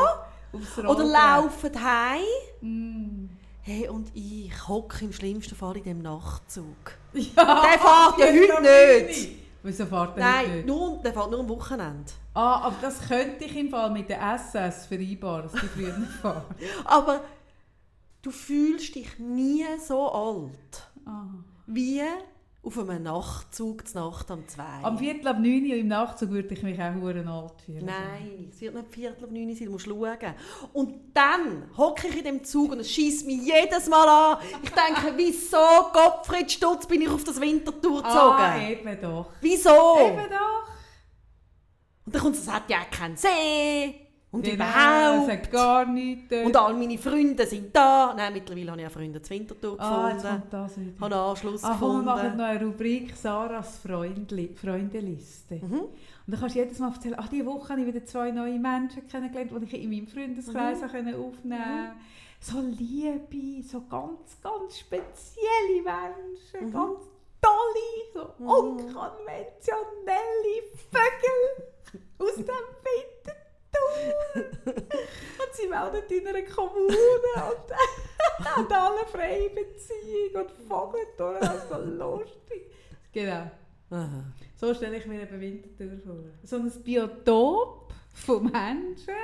Oder laufen heim. Mm. Hey, und ich hocke im schlimmsten Fall in dem Nachtzug. Ja, Der fährt ja heute nicht. Wieso fährt er heute Nein, nicht? nur, der fährt nur am Wochenende. Ah, aber das könnte ich im Fall mit der SS vereinbaren, dass die früher nicht fahren. Aber du fühlst dich nie so alt Ah. wie auf einem Nachtzug zur Nacht am 2. Am Viertel ab 9 Uhr im Nachtzug würde ich mich auch hure alt fühlen. Nein, es wird nicht Viertel 9 Uhr sein, du musst schauen. Und dann hocke ich in dem Zug und es schießt mich jedes Mal an. Ich denke, wieso, Gottfried Stutz, bin ich auf das Wintertour gezogen? Ah, eben doch. wieso? Eben doch. Und dann kommt es, es hat ja keinen See. Und Genau, überhaupt. Hat gar nichts. Und all meine Freunde sind da. Nein, mittlerweile habe ich auch Freunde zu Winterthur ah, gefunden. das wieder. habe einen Anschluss Ah, komm, wir machen gefunden. noch eine Rubrik Sarahs Freundli Freundeliste. Mhm. Und dann kannst du jedes Mal erzählen, ach, diese Woche habe ich wieder zwei neue Menschen kennengelernt, die ich in meinem Freundeskreis Mhm. mhm. können aufnehmen konnte. So liebe, so ganz, ganz spezielle Menschen, Mhm. ganz tolle, so Mhm. unkonventionelle Vögel aus dem Winterthur. und sie wohnen in einer Kommune und haben alle freie Beziehung und Vogeltour, das ist so lustig. Genau. Aha. So stelle ich mir eben Winterthur vor. So ein Biotop von Menschen.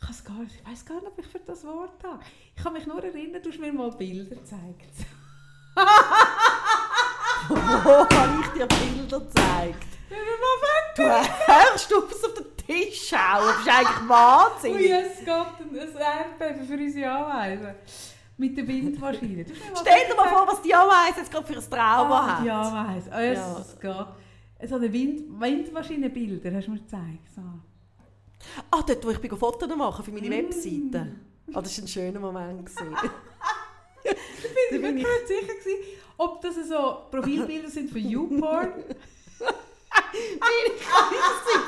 Ich, has gar, ich weiß gar nicht, ob ich für das Wort habe. Ich kann mich nur erinnern, du hast mir mal Bilder gezeigt. Wo habe ich dir Bilder gezeigt? Du hörst du es auf den Tisch schauen. Das ist eigentlich Ui, wahnsinnig. es geht ein Erdbeben für unsere Ameisen. Mit der Windmaschine. Stell dir mal vor, was die Ameise jetzt gerade für ein Trauma Ah, hat. die Ameisen. Oh, es, Ja. es geht. So eine Wind Windmaschinenbilder hast du mir gezeigt. So. Ah, dort, wo ich Fotos machen für meine Mm. Webseite. Ah, das war ein schöner Moment. gewesen. Ich bin bin mir nicht sicher, gewesen, ob das so Profilbilder sind von YouPorn. Ich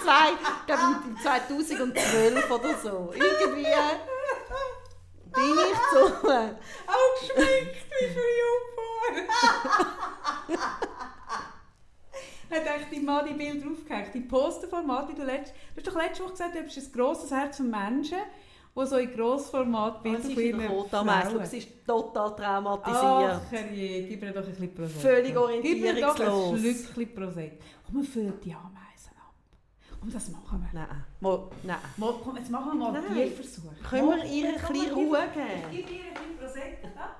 zwei, ich glaube im 2012 oder so. Irgendwie bin ich so. Auch geschminkt wie für YouPorn. hat echt die Mann die Bilder aufgehängt. Die Posterformat, wie du letzt, du hast doch letzte Woche gesagt, du hast ein grosses Herz von Menschen, die so in Grossformat Bilder sie von ist ihren wieder Rotameisel. Frauen- Sie ist total traumatisiert. Ach herrje, gib mir doch ein bisschen Prosecco. Völlig Gib mir doch ein orientierungslos. Schlückchen Prosecco. Und wir füllen die Ameisen ab. Und das machen wir. Nein, Mo, nein. Mal, komm, jetzt machen wir mal Nein. einen Tierversuch. Können wir ihr ein bisschen Ruhe Ich geben? gebe ihr ein bisschen Prosecco. Da.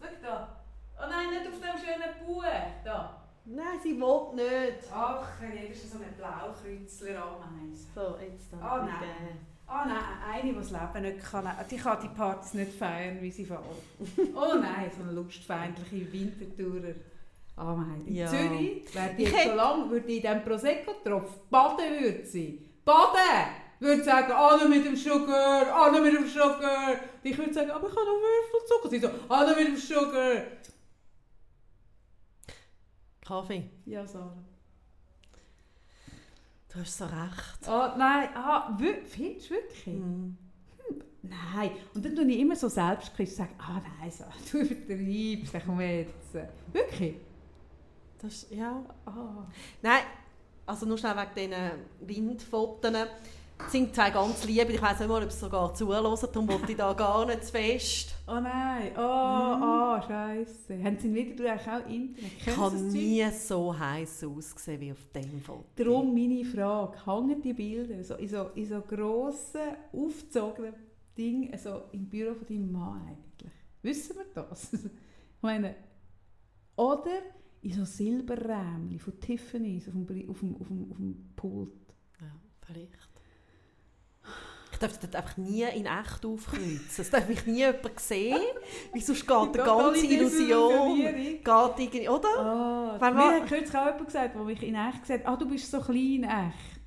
Schau da. Oh nein, nicht auf dem schönen Buch. Da. Nein, sie will nicht. Ach, das ist so eine Blaukreuzler-Ameise. So, jetzt dann. Ah, nein. Ah nein, eine, die das Leben nicht kann, die kann die Partys nicht feiern, wie sie fällt. Oh nein, so eine lustfeindliche Wintertourer. Ameise. In Ja. Zürich wäre die Ich so lange, würde die in diesem Prosecco-Tropf baden würde sie. Baden! Würde sagen, Anne mit dem Sugar, Anne mit dem Sugar. Und Ich würde sagen, aber ich habe noch Würfelzucker. Sie so, Anne mit dem Sugar. Kaffee. Ja, Sarah. Du hast so recht. Ah, nein, ah, findest du wirklich? Mhm. Nein. Und dann tue ich immer so selbstkritisch sagen, ah nein, so, du übertreibst, dann komm jetzt. Wirklich? Das, ja. Ah. Nein, also nur schnell wegen diesen Windfotos. Es sind zwei ganz lieb. Ich weiß nicht mal, ob sie sogar zuhören. Darum wollte ich da gar nicht zu fest. Oh nein, oh, ah, scheiße. Haben sie ihn wieder, du hast auch Internet? Ich habe nie so heiß ausgesehen wie auf dem Foto. Darum meine Frage, hängen die Bilder so in so, in so grossen, aufgezogenen Dingen so im Büro von deinem Mann eigentlich? Wissen wir das? ich meine, oder in so Silberrämchen von Tiffany's auf dem, auf dem, auf dem, auf dem Pult. Ja, vielleicht. Darf das einfach nie in echt aufkreuzen. Es darf mich nie jemand sehen. Weil sonst geht die ganze Illusion. Geht irgendwie, oder? Ah, Wenn mir man- hat kürzlich auch jemand gesagt, der mich in echt gesagt hat, ah, du bist so klein, echt.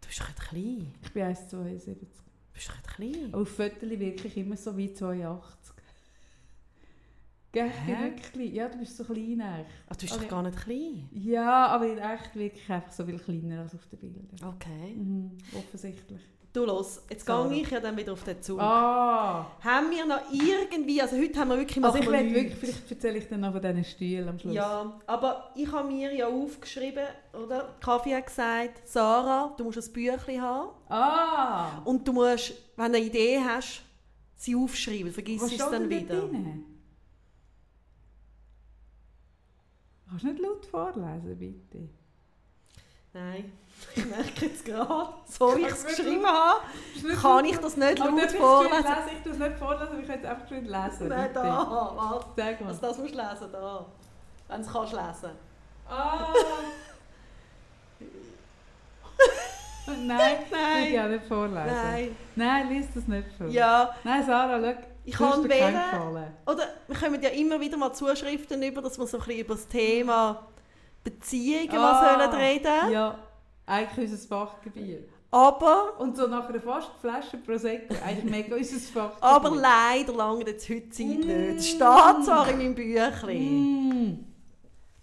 Du bist doch klein. Ich bin 1,72. Du bist doch klein. Aber auf Fotos wirklich immer so wie 82. Gell, ich bin wirklich klein. Ja, du bist so klein, echt. Ah, du bist Okay. doch gar nicht klein. Ja, aber in echt wirklich einfach so viel kleiner als auf den Bildern. Okay. Mhm, offensichtlich. Du los, jetzt gehe ich ja dann wieder auf den Zug. Ah! Haben wir noch irgendwie, also heute haben wir wirklich Also ich wir wirklich, vielleicht erzähle ich dann noch von diesen Stühlen am Schluss. Ja, aber ich habe mir ja aufgeschrieben, oder? Kaffee hat gesagt, Sarah, du musst ein Büchlein haben. Ah! Und du musst, wenn du eine Idee hast, sie aufschreiben, vergiss Was es dann wieder. drin? Kannst du nicht laut vorlesen, bitte? Nein, ich merke jetzt gerade, so wie ich es geschrieben habe, kann ich das nicht laut ich vorlesen. geschwind lesen? Ich tue es nicht vorlesen, aber ich kann es einfach geschwind lesen. Nein, bitte. da, warte. Sag mal. Also das musst du lesen, da. Wenn du es kannst lesen. Ah! Nein, ich Nein. will ja nicht vorlesen. Nein. Nein, lies das nicht vor. Ja, Nein, Sarah, schau. ich kann wählen. Oder wir kommen ja immer wieder mal Zuschriften über, dass wir so ein bisschen über das Thema Beziehungen mal sollen reden. Ah, Ja, eigentlich unser Fachgebiet. Aber, Und so nach einer fast Flasche Prosecco, eigentlich mega unser Fachgebiet. aber leider lange jetzt heute Zeit Mm. nicht. Es steht zwar in meinem Büchlein.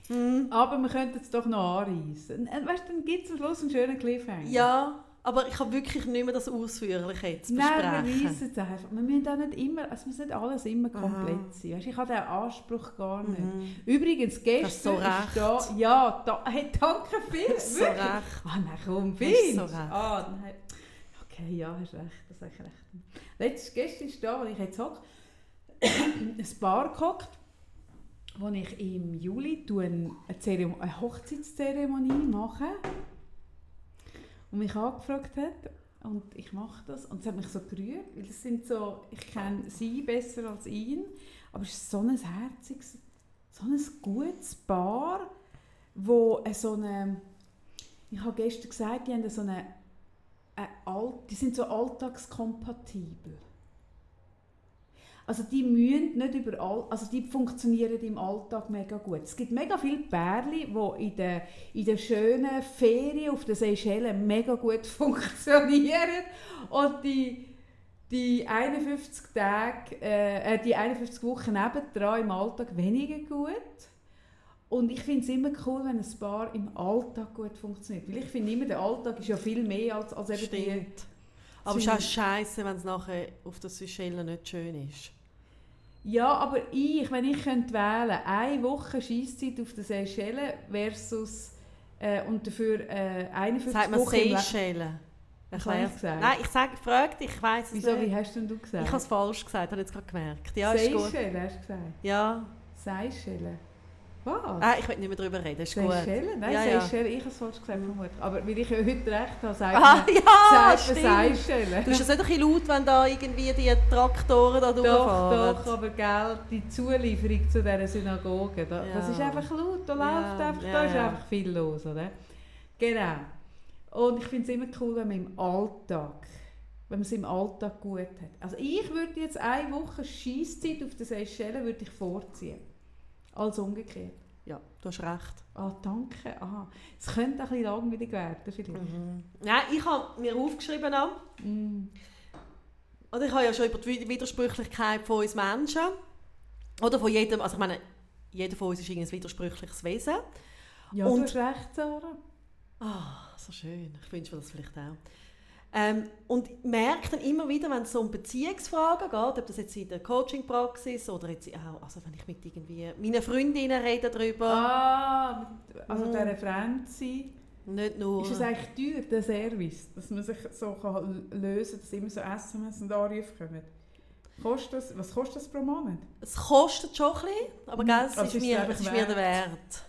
Mm. Mm. Aber wir könnten es doch noch anreissen. Äh, Weißt du, dann gibt es am Schluss einen schönen Cliffhanger. Ja, aber ich kann wirklich nicht mehr das ausführlich jetzt Nein, wir besprechen. reissen es einfach. Wir müssen auch nicht immer, es muss nicht alles immer Aha. komplett sein. Weißt, ich habe diesen Anspruch gar nicht. Mhm. Übrigens, gestern so ist da... Ja, da, hey, danke viel. Hast so wirklich. recht. Ah, nein, komm, Hast findest so. Ah, nein. Okay, ja, hast recht, das habe ich recht. Letztes, gestern ist da, wo ich jetzt hocke, ein Bar gehockt, wo ich im Juli eine, eine Hochzeitszeremonie mache und mich angefragt hat. Und ich mache das. Und es hat mich so gerührt, weil das sind so, ich kenne sie besser als ihn, aber es ist so ein herziges, so ein gutes Paar, wo so eine, ich habe gestern gesagt, die haben so eine, eine Alt, die sind so alltagskompatibel. Also die müssen nicht überall, also die funktionieren im Alltag mega gut. Es gibt mega viele Pärchen, die in den, in den schönen Ferien auf den Seychellen mega gut funktionieren und die, die 51 Tage, äh, äh, die 51 Wochen nebendran im Alltag weniger gut. Und ich finde es immer cool, wenn ein Paar im Alltag gut funktioniert. Weil ich finde immer, der Alltag ist ja viel mehr als, als eben die... Aber es ist auch scheiße, wenn es nachher auf der Seychellen nicht schön ist. Ja, aber ich, wenn ich könnte wählen eine Woche Schießzeit auf den Seychellen versus äh, und dafür äh, 51 Sagt man Wochen Seychellen? Ich Erklär's. gesagt? Nein, ich sage, frag dich, ich weiß es Wieso, nicht. wie hast denn du gesagt? Ich habe es falsch gesagt, habe ich jetzt gerade gemerkt. Ja. Seychellen hast du gesagt. Ja, Seychellen. Was? ah, ich will nicht mehr darüber reden, ist gut. Seychellen? Nein, Ja, ja. Seychellen, ich habe es falsch gesagt vermutlich. Aber weil ich ja heute recht habe, sagt Ah, man, ja, sagt man. Seychellen. Du hast es nicht ein laut, wenn da irgendwie die Traktoren da Doch, durchfahren? doch, aber gell, die Zulieferung zu dieser Synagoge, da, das Ja. ist einfach laut, da Ja, läuft einfach, ja, da ist ja. einfach viel los, oder? Genau. Und ich finde es immer cool, wenn man im Alltag, wenn man es im Alltag gut hat. Also ich würde jetzt eine Woche Schießzeit auf den Seychellen würde ich vorziehen. Als umgekehrt. Ja, du hast recht. Ah, danke. Aha. Es könnte ein bisschen langweilig werden, vielleicht. Nein, ich habe mir aufgeschrieben, auch, Mm. oder ich habe ja schon über die Widersprüchlichkeit von uns Menschen, oder von jedem, also ich meine, jeder von uns ist ein widersprüchliches Wesen. Ja, Und- du hast recht, Sarah. Ah, so schön. Ich wünsche mir das vielleicht auch. Ähm, und merke dann immer wieder, wenn es so um Beziehungsfragen geht, ob das jetzt in der Coaching-Praxis oder jetzt auch, also wenn ich mit irgendwie meinen Freundinnen rede darüber, Ah, also Mm. dieser Franzi. nicht nur... Ist es eigentlich teuer, der Service, dass man sich so kann lösen kann, dass immer so SMS und Anrufe kommen? Kostet das, was kostet das pro Monat? Es kostet schon ein bisschen, aber Mhm. gell, es Aber ist, es ist mir, es ist mir der wert.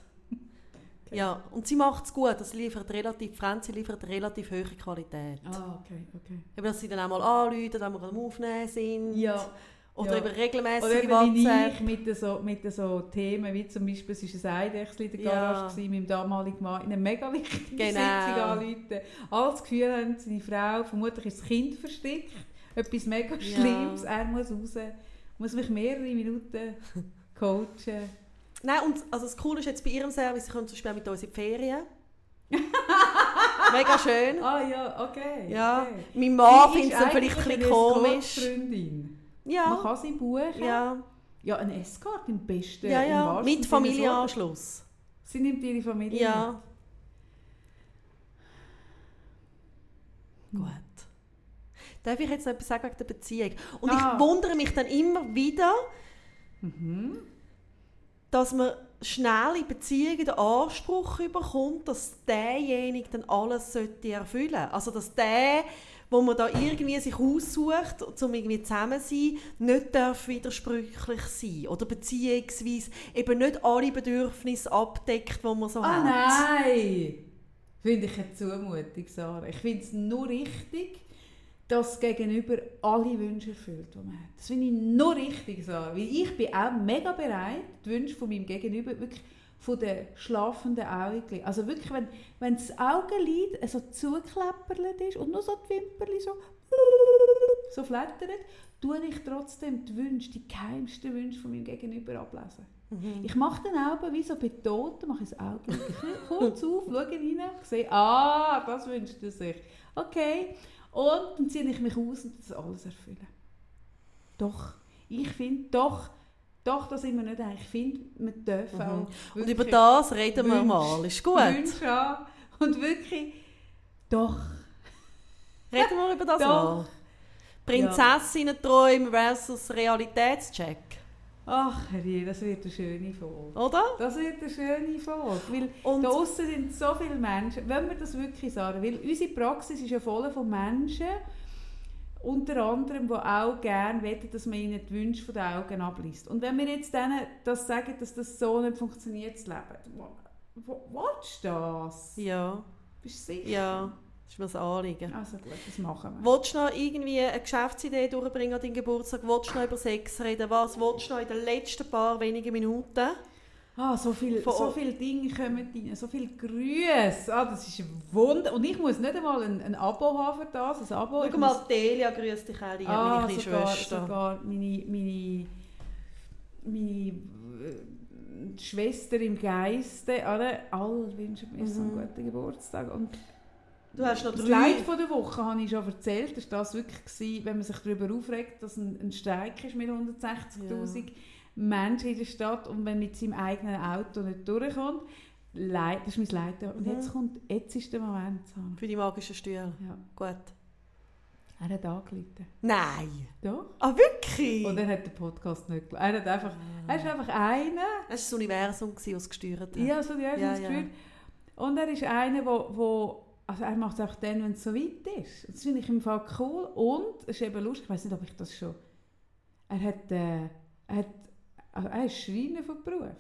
Ja, und sie macht es gut. Das liefert relativ, Franzi liefert relativ hohe Qualität. Ah, okay, okay. Eben, dass sie dann auch mal anrufen, wenn wir am Aufnehmen sind. Ja. Oder ja. über regelmäßige Oder eben wie WhatsApp. ich mit den so, mit so Themen, wie zum Beispiel, es war ein Eidechsel in der Ja. Garage, ja. meinem damaligen Mann, in einer mega wichtigen Genau. Sitzung anrufen. Alle das Gefühl haben, seine Frau, vermutlich ist das Kind versteckt, etwas mega Ja. Schlimmes, er muss raus, muss mich mehrere Minuten coachen. Nein, und also das Coole ist jetzt bei ihrem Service, sie können zum Beispiel auch mit uns in die Ferien. Mega schön. Ah ja, okay. Ja, okay. mein Mann findet es vielleicht ein bisschen eine komisch. Man Ja, kann sie buchen. ja, Ja, ein Escort im besten ja, im ja. wahrsten mit Familienanschluss. Sie nimmt ihre Familie Ja. Gut. Darf ich jetzt noch etwas sagen wegen der Beziehung? Und Ah. ich wundere mich dann immer wieder. Mhm. Dass man schnell in Beziehungen den Anspruch bekommt, dass derjenige dann alles sollte erfüllen Also dass der, wo man da irgendwie sich aussucht, um irgendwie zusammen zu sein, nicht darf widersprüchlich sein oder beziehungsweise eben nicht alle Bedürfnisse abdeckt, die man so Ah hat. nein! Finde ich eine Zumutung, Sarah. Ich finde es nur richtig, dass das Gegenüber alle Wünsche erfüllt, die man hat. Das finde ich nur richtig, Sarah. Weil ich bin auch mega bereit, die Wünsche von meinem Gegenüber wirklich von den schlafenden Augen, also wirklich, wenn, wenn das Augenlid so zugekleppert ist und nur so die Wimperli so so flattern, tue ich trotzdem die Wünsche, die geheimsten Wünsche von meinem Gegenüber ablesen. Mhm. Ich mache dann Augen wie so bei Toten, mache ich das Auge kurz auf, schaue rein, sehe, ah, das wünscht er sich. Okay, und dann ziehe ich mich aus und das alles erfüllen. Doch, ich finde, doch, doch, da sind wir nicht ein. Ich finde, wir dürfen auch Und über das reden wir mal. Ist gut. Wünsche haben und wirklich, doch, Reden wir über das Doch. mal. Prinzessinnen-Träume versus Realitätscheck. Ach Herrje, das wird eine schöne Folge. Oder? Das wird eine schöne Folge, weil Und Da sind so viele Menschen, wenn wir das wirklich sagen, weil unsere Praxis ist ja voll von Menschen, unter anderem, die auch gerne wollen, dass man ihnen die Wünsche von den Augen abliest. Und wenn wir jetzt denen das sagen, dass das so nicht funktioniert, das Leben, willst du das? ja, Bist du sicher? ja, das ist mir das Anliegen. Also gut, das machen wir. Willst du noch irgendwie eine Geschäftsidee durchbringen an deinen Geburtstag? Willst du noch über Sex reden? Was willst du noch in den letzten paar wenigen Minuten? Ah, so viele Von- so viel Dinge kommen rein, so viele Grüße. Ah, das ist ein Wunder. Und ich muss nicht einmal ein, ein Abo haben für das. Ein Abo. Schau muss- mal, Delia grüßt dich auch, Ah, meine kleine sogar, Schwester. sogar meine, meine, meine äh, Schwester im Geiste. Alle, alle wünschen mir so einen Mhm. guten Geburtstag. Und Du hast noch das. Leid von der Woche habe ich schon erzählt. Das war das wirklich, gewesen, wenn man sich darüber aufregt, dass ein, ein Streik ist mit 160'000 Menschen in der Stadt und man mit seinem eigenen Auto nicht durchkommt. Leid, das ist mein Leid. Und Mhm. jetzt, kommt, jetzt ist der Moment. Für die magischen Stühle. Ja. Gut. Er hat angerufen. Nein. Doch. Ah, wirklich? Und er hat den Podcast nicht gelassen. Er, hat einfach, er ist einfach einer, Das war das Universum, das es gesteuert hat. ja, so die Ja, ja. gespürt. Und er ist einer, wo also er macht es einfach dann, wenn es so weit ist. Das finde ich im Fall cool. Und es ist eben lustig, ich weiß nicht, ob ich das schon... Er hat, äh, er hat also er ist Schreiner von Beruf.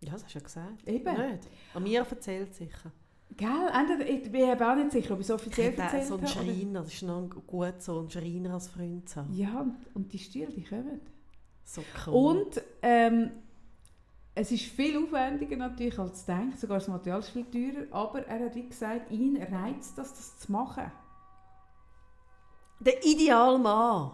Ja, das hast du ja gesagt. Eben. Nicht? An mir erzählt sicher. Gell? Entweder, ich bin eben auch nicht sicher, ob ich es offiziell Ich erzählt so einen Schreiner, das ist noch gut, so einen Schreiner als Freund zu haben. Ja, und, und die Stühle, die kommen. So cool. Und ähm, es ist viel aufwendiger natürlich als denkt, sogar das Material ist viel teurer, aber er hat wie gesagt, ihn reizt das, das zu machen. Der ideale Mann,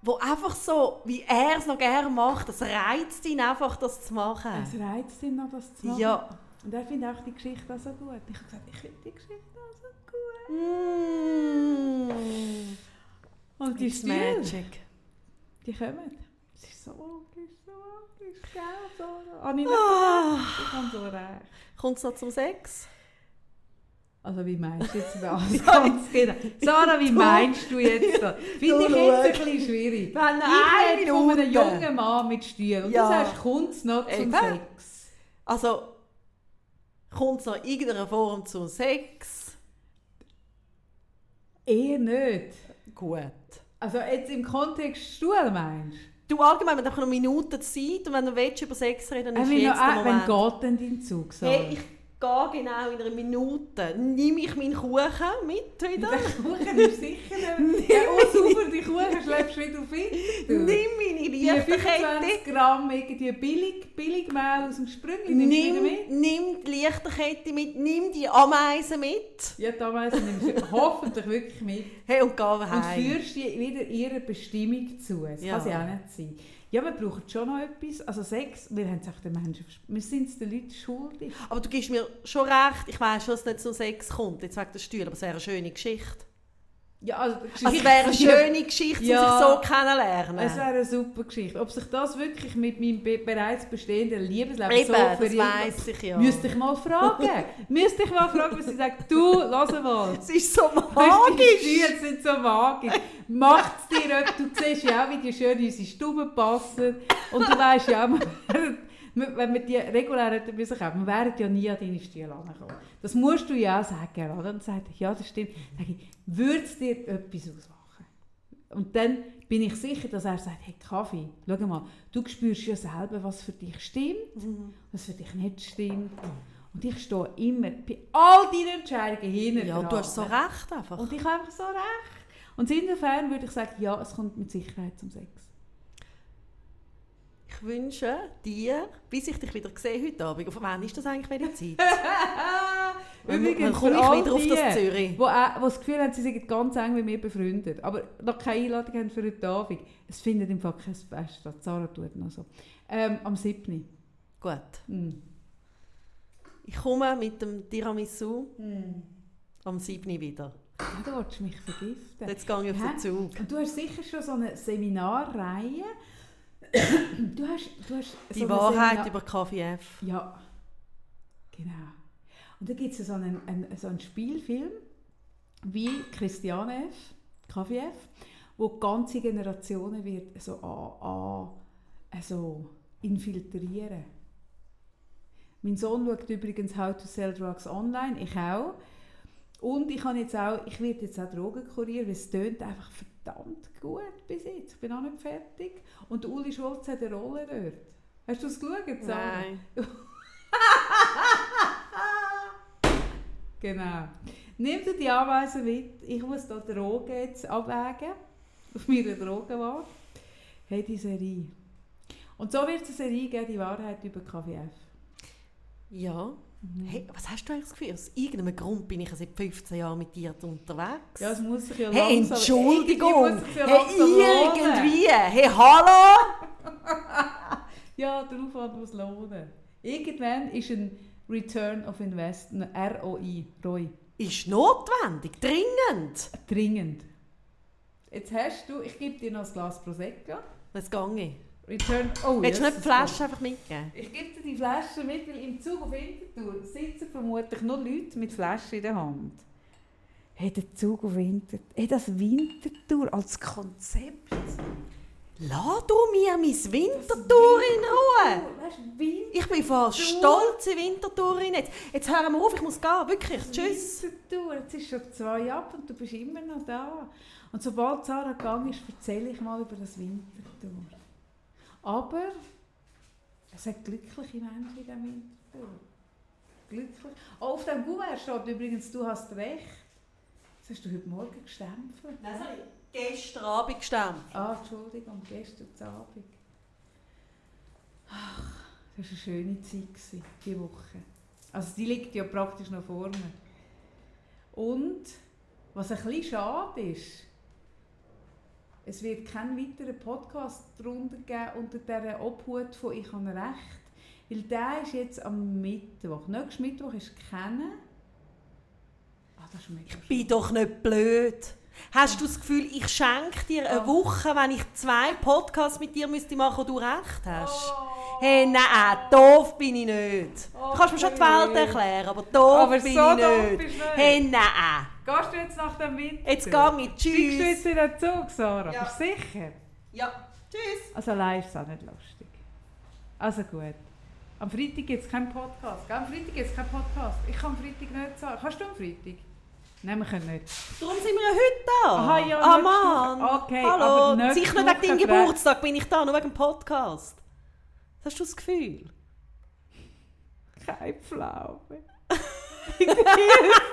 der einfach so, wie er es noch gerne macht, das reizt ihn einfach, das zu machen. Es reizt ihn noch, das zu machen. Ja. Und er findet auch die Geschichte auch so gut. Ich habe gesagt, ich finde die Geschichte auch so gut. Mm. Und die It's Stühle, magic. die kommen. Es ist so so logisch, gell? So, habe ich nicht Ah. Ich habe so recht. Kommt es noch zum Sex? Also wie meinst du jetzt das? Genau. Sarah, wie meinst du jetzt das? Finde ich Du jetzt ein bisschen schwierig. Wenn Ich rede von einem jungen Mann mit Stühlen. Und Ja. du sagst, kommt es noch zum Eben. Sex? Also, kommt es noch in irgendeiner Form zum Sex? Eher nicht. Gut. Also jetzt im Kontext Stuhl meinst Du allgemein, wenn du noch Minuten Zeit und wenn du willst, über Sex reden dann Äh, ist jetzt der noch- Wenn Moment. geht denn dein Zug, Sarah? Hey, ich gehe genau in einer Minute. Nehme ich meinen Kuchen mit wieder? Der Kuchen ist sicher nicht. Ja, oh super, die Kuchen schleppst du wieder auf ihn. Nimm meine Die Lichterkette. 25 Gramm irgendwie billig, billig Mehl aus dem Sprüngli, Nimm, mit? nimm die Lichterkette mit, nimm die Ameisen mit. Ja, damals nimmst du hoffentlich wirklich mit. Hey, und geh Und heim. führst die wieder ihrer Bestimmung zu. Das Ja. kann ja auch nicht sein. Ja, wir brauchen schon noch etwas. Also Sex, wir haben es den Menschen Wir sind es den Leuten schuldig. Aber du gibst mir schon recht, ich weiss schon, dass nicht zum Sex kommt, jetzt wegen der Stühle, aber es wäre eine schöne Geschichte. Ja, also, Also es wäre eine schöne Geschichte, um Ja. sich so kennenlernen. Es wäre eine super Geschichte. Ob sich das wirklich mit meinem be bereits bestehenden Liebesleben Eben, so das verirrt- weiss ich ja. Müsste ich mal fragen. Müsste ich mal fragen, was sie sagt. Du, lass mal. Es ist so Magisch! Die Stühle sind so magisch. Macht es dir? Du siehst ja auch, wie die schön in unsere Stube passen. Und du weißt ja auch, wenn wir die regulär hätten müssen kaufen, wir wären ja nie an deine Stühle angekommen. Das musst du ja auch sagen. Oder? Und sagt, ja, das stimmt. Dann sage ich, würde es dir etwas ausmachen? Und dann bin ich sicher, dass er sagt, hey Kaffee, schau mal, du spürst ja selber, was für dich stimmt, was für dich nicht stimmt. Und ich stehe immer bei all deinen Entscheidungen hinten Ja, und du dran. hast so recht einfach. Und ich habe einfach so recht. Und insofern würde ich sagen, ja, es kommt mit Sicherheit zum Sex. Ich wünsche dir, bis ich dich wieder sehe heute Abend, auf wann ist das eigentlich welche Zeit? Übrigens, wann komme ich wieder auf das Zürich? Wo, auch, wo das Gefühl haben, sie sind ganz eng mit mir befreundet, aber noch keine Einladung haben für heute Abend. Es findet im Fall kein Fest statt. Sarah tut noch so. Ähm, am 7. Gut. Mhm. Ich komme mit dem Tiramisu am 7. wieder. Ja, du willst mich vergiften. Jetzt gehe ich auf den Zug. Und du hast sicher schon so eine Seminarreihe. Du hast, du hast Die so Wahrheit Seminar- über KVF. Ja, genau. Und da gibt es so einen, einen, so einen Spielfilm wie Christiane F., KVF, wo ganze Generationen wird so an, an, also infiltrieren. Mein Sohn schaut übrigens How to Sell Drugs Online, ich auch. Und ich, habe jetzt auch, ich werde jetzt auch Drogenkurier, weil es tönt einfach verdammt gut bis jetzt. Ich bin auch nicht fertig. Und Uli Schulz hat eine Rolle dort. Hast du es geschaut? Sarah? Nein. Genau. Nimm dir die Anweisung mit. Ich muss da Drogen jetzt abwägen. Auf meiner Drogenwahl. Hey, die Serie. Und so wird es eine Serie geben, die Wahrheit über KVF. Ja. Mhm. Hey, was hast du eigentlich das Gefühl? Aus irgendeinem Grund bin ich seit 15 Jahren mit dir unterwegs. Ja, es muss sich ja hey, langsam... Entschuldigung! irgendwie muss sich ja Hey, lohnen. irgendwie! Hey, hallo! Ja, der Aufwand muss lohnen. Irgendwann ist ein Return of Invest, ein ROI, ROI, Ist notwendig, dringend. dringend. Jetzt hast du, ich gebe dir noch ein Glas Prosecco. Jetzt gehe ich. Return, oh, Willst du nicht yes, die Flasche einfach mitgeben? Ich gebe dir die Flasche mit, weil im Zug auf Winterthur sitzen vermutlich nur Leute mit Flaschen in der Hand. Hey, der Zug auf Winter, hey, das Wintertour als Konzept. Lass du mir mein Wintertour in Ruhe. Weißt du, Winter Ich bin voll stolz in Wintertour rein. Jetzt, jetzt hören wir auf, ich muss gehen. Wirklich. Tschüss. Wintertour. Jetzt ist schon zwei ab und du bist immer noch da. Und sobald Sarah gegangen ist, erzähle ich mal über das Wintertour. Aber es hat glückliche Menschen in diesem Wintertour. Glücklich. Oh, auf dem Gouverneur steht übrigens, du hast recht. Das hast du heute Morgen gestempelt. Nein, sorry. Gestern Abend gestemmt. Ah, Entschuldigung, gestern Abend. Ach, das war eine schöne Zeit, gewesen, diese Woche. Also die liegt ja praktisch noch vor mir. Und, was ein bisschen schade ist, es wird keinen weiteren Podcast darunter geben unter dieser Obhut von «Ich habe Recht», weil der ist jetzt am Mittwoch. Nächsten Mittwoch ist keiner. Ah, das ist Ich bin doch nicht blöd. Hast du das Gefühl, ich schenke dir eine Ja. Woche, wenn ich zwei Podcasts mit dir müsste machen, wo du recht hast? Oh. Hey, nein, doof bin ich nicht. Oh, du kannst mir schon die Welt erklären, aber doof Aber bin so ich doof nicht. nicht. Hey, nein. Gehst du jetzt nach dem Winter? Jetzt gehe ich. Steigst du jetzt Tschüss. in den Zug, Sarah? Ja. Bist du sicher? Ja, tschüss. Also allein ist es auch nicht lustig. Also gut. Am Freitag gibt es keinen Podcast. Gell? Am Freitag gibt es keinen Podcast. Ich kann am Freitag nicht sagen. Kannst du am Freitag? Nein, wir können nicht. Darum sind wir ja heute da. Aha, ja, ah, Mann. Okay, Hallo. aber Sicher nicht wegen deinem Geburtstag bin ich da, nur wegen dem Podcast hast du das Gefühl? Keine Pflaume.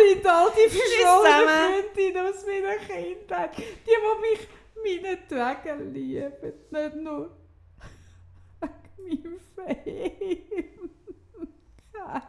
sind all die verschollenen Freundinnen aus meiner Kindheit. Die, die mich meinen Tagen lieben. Nicht nur wegen meinem Fame. Nein.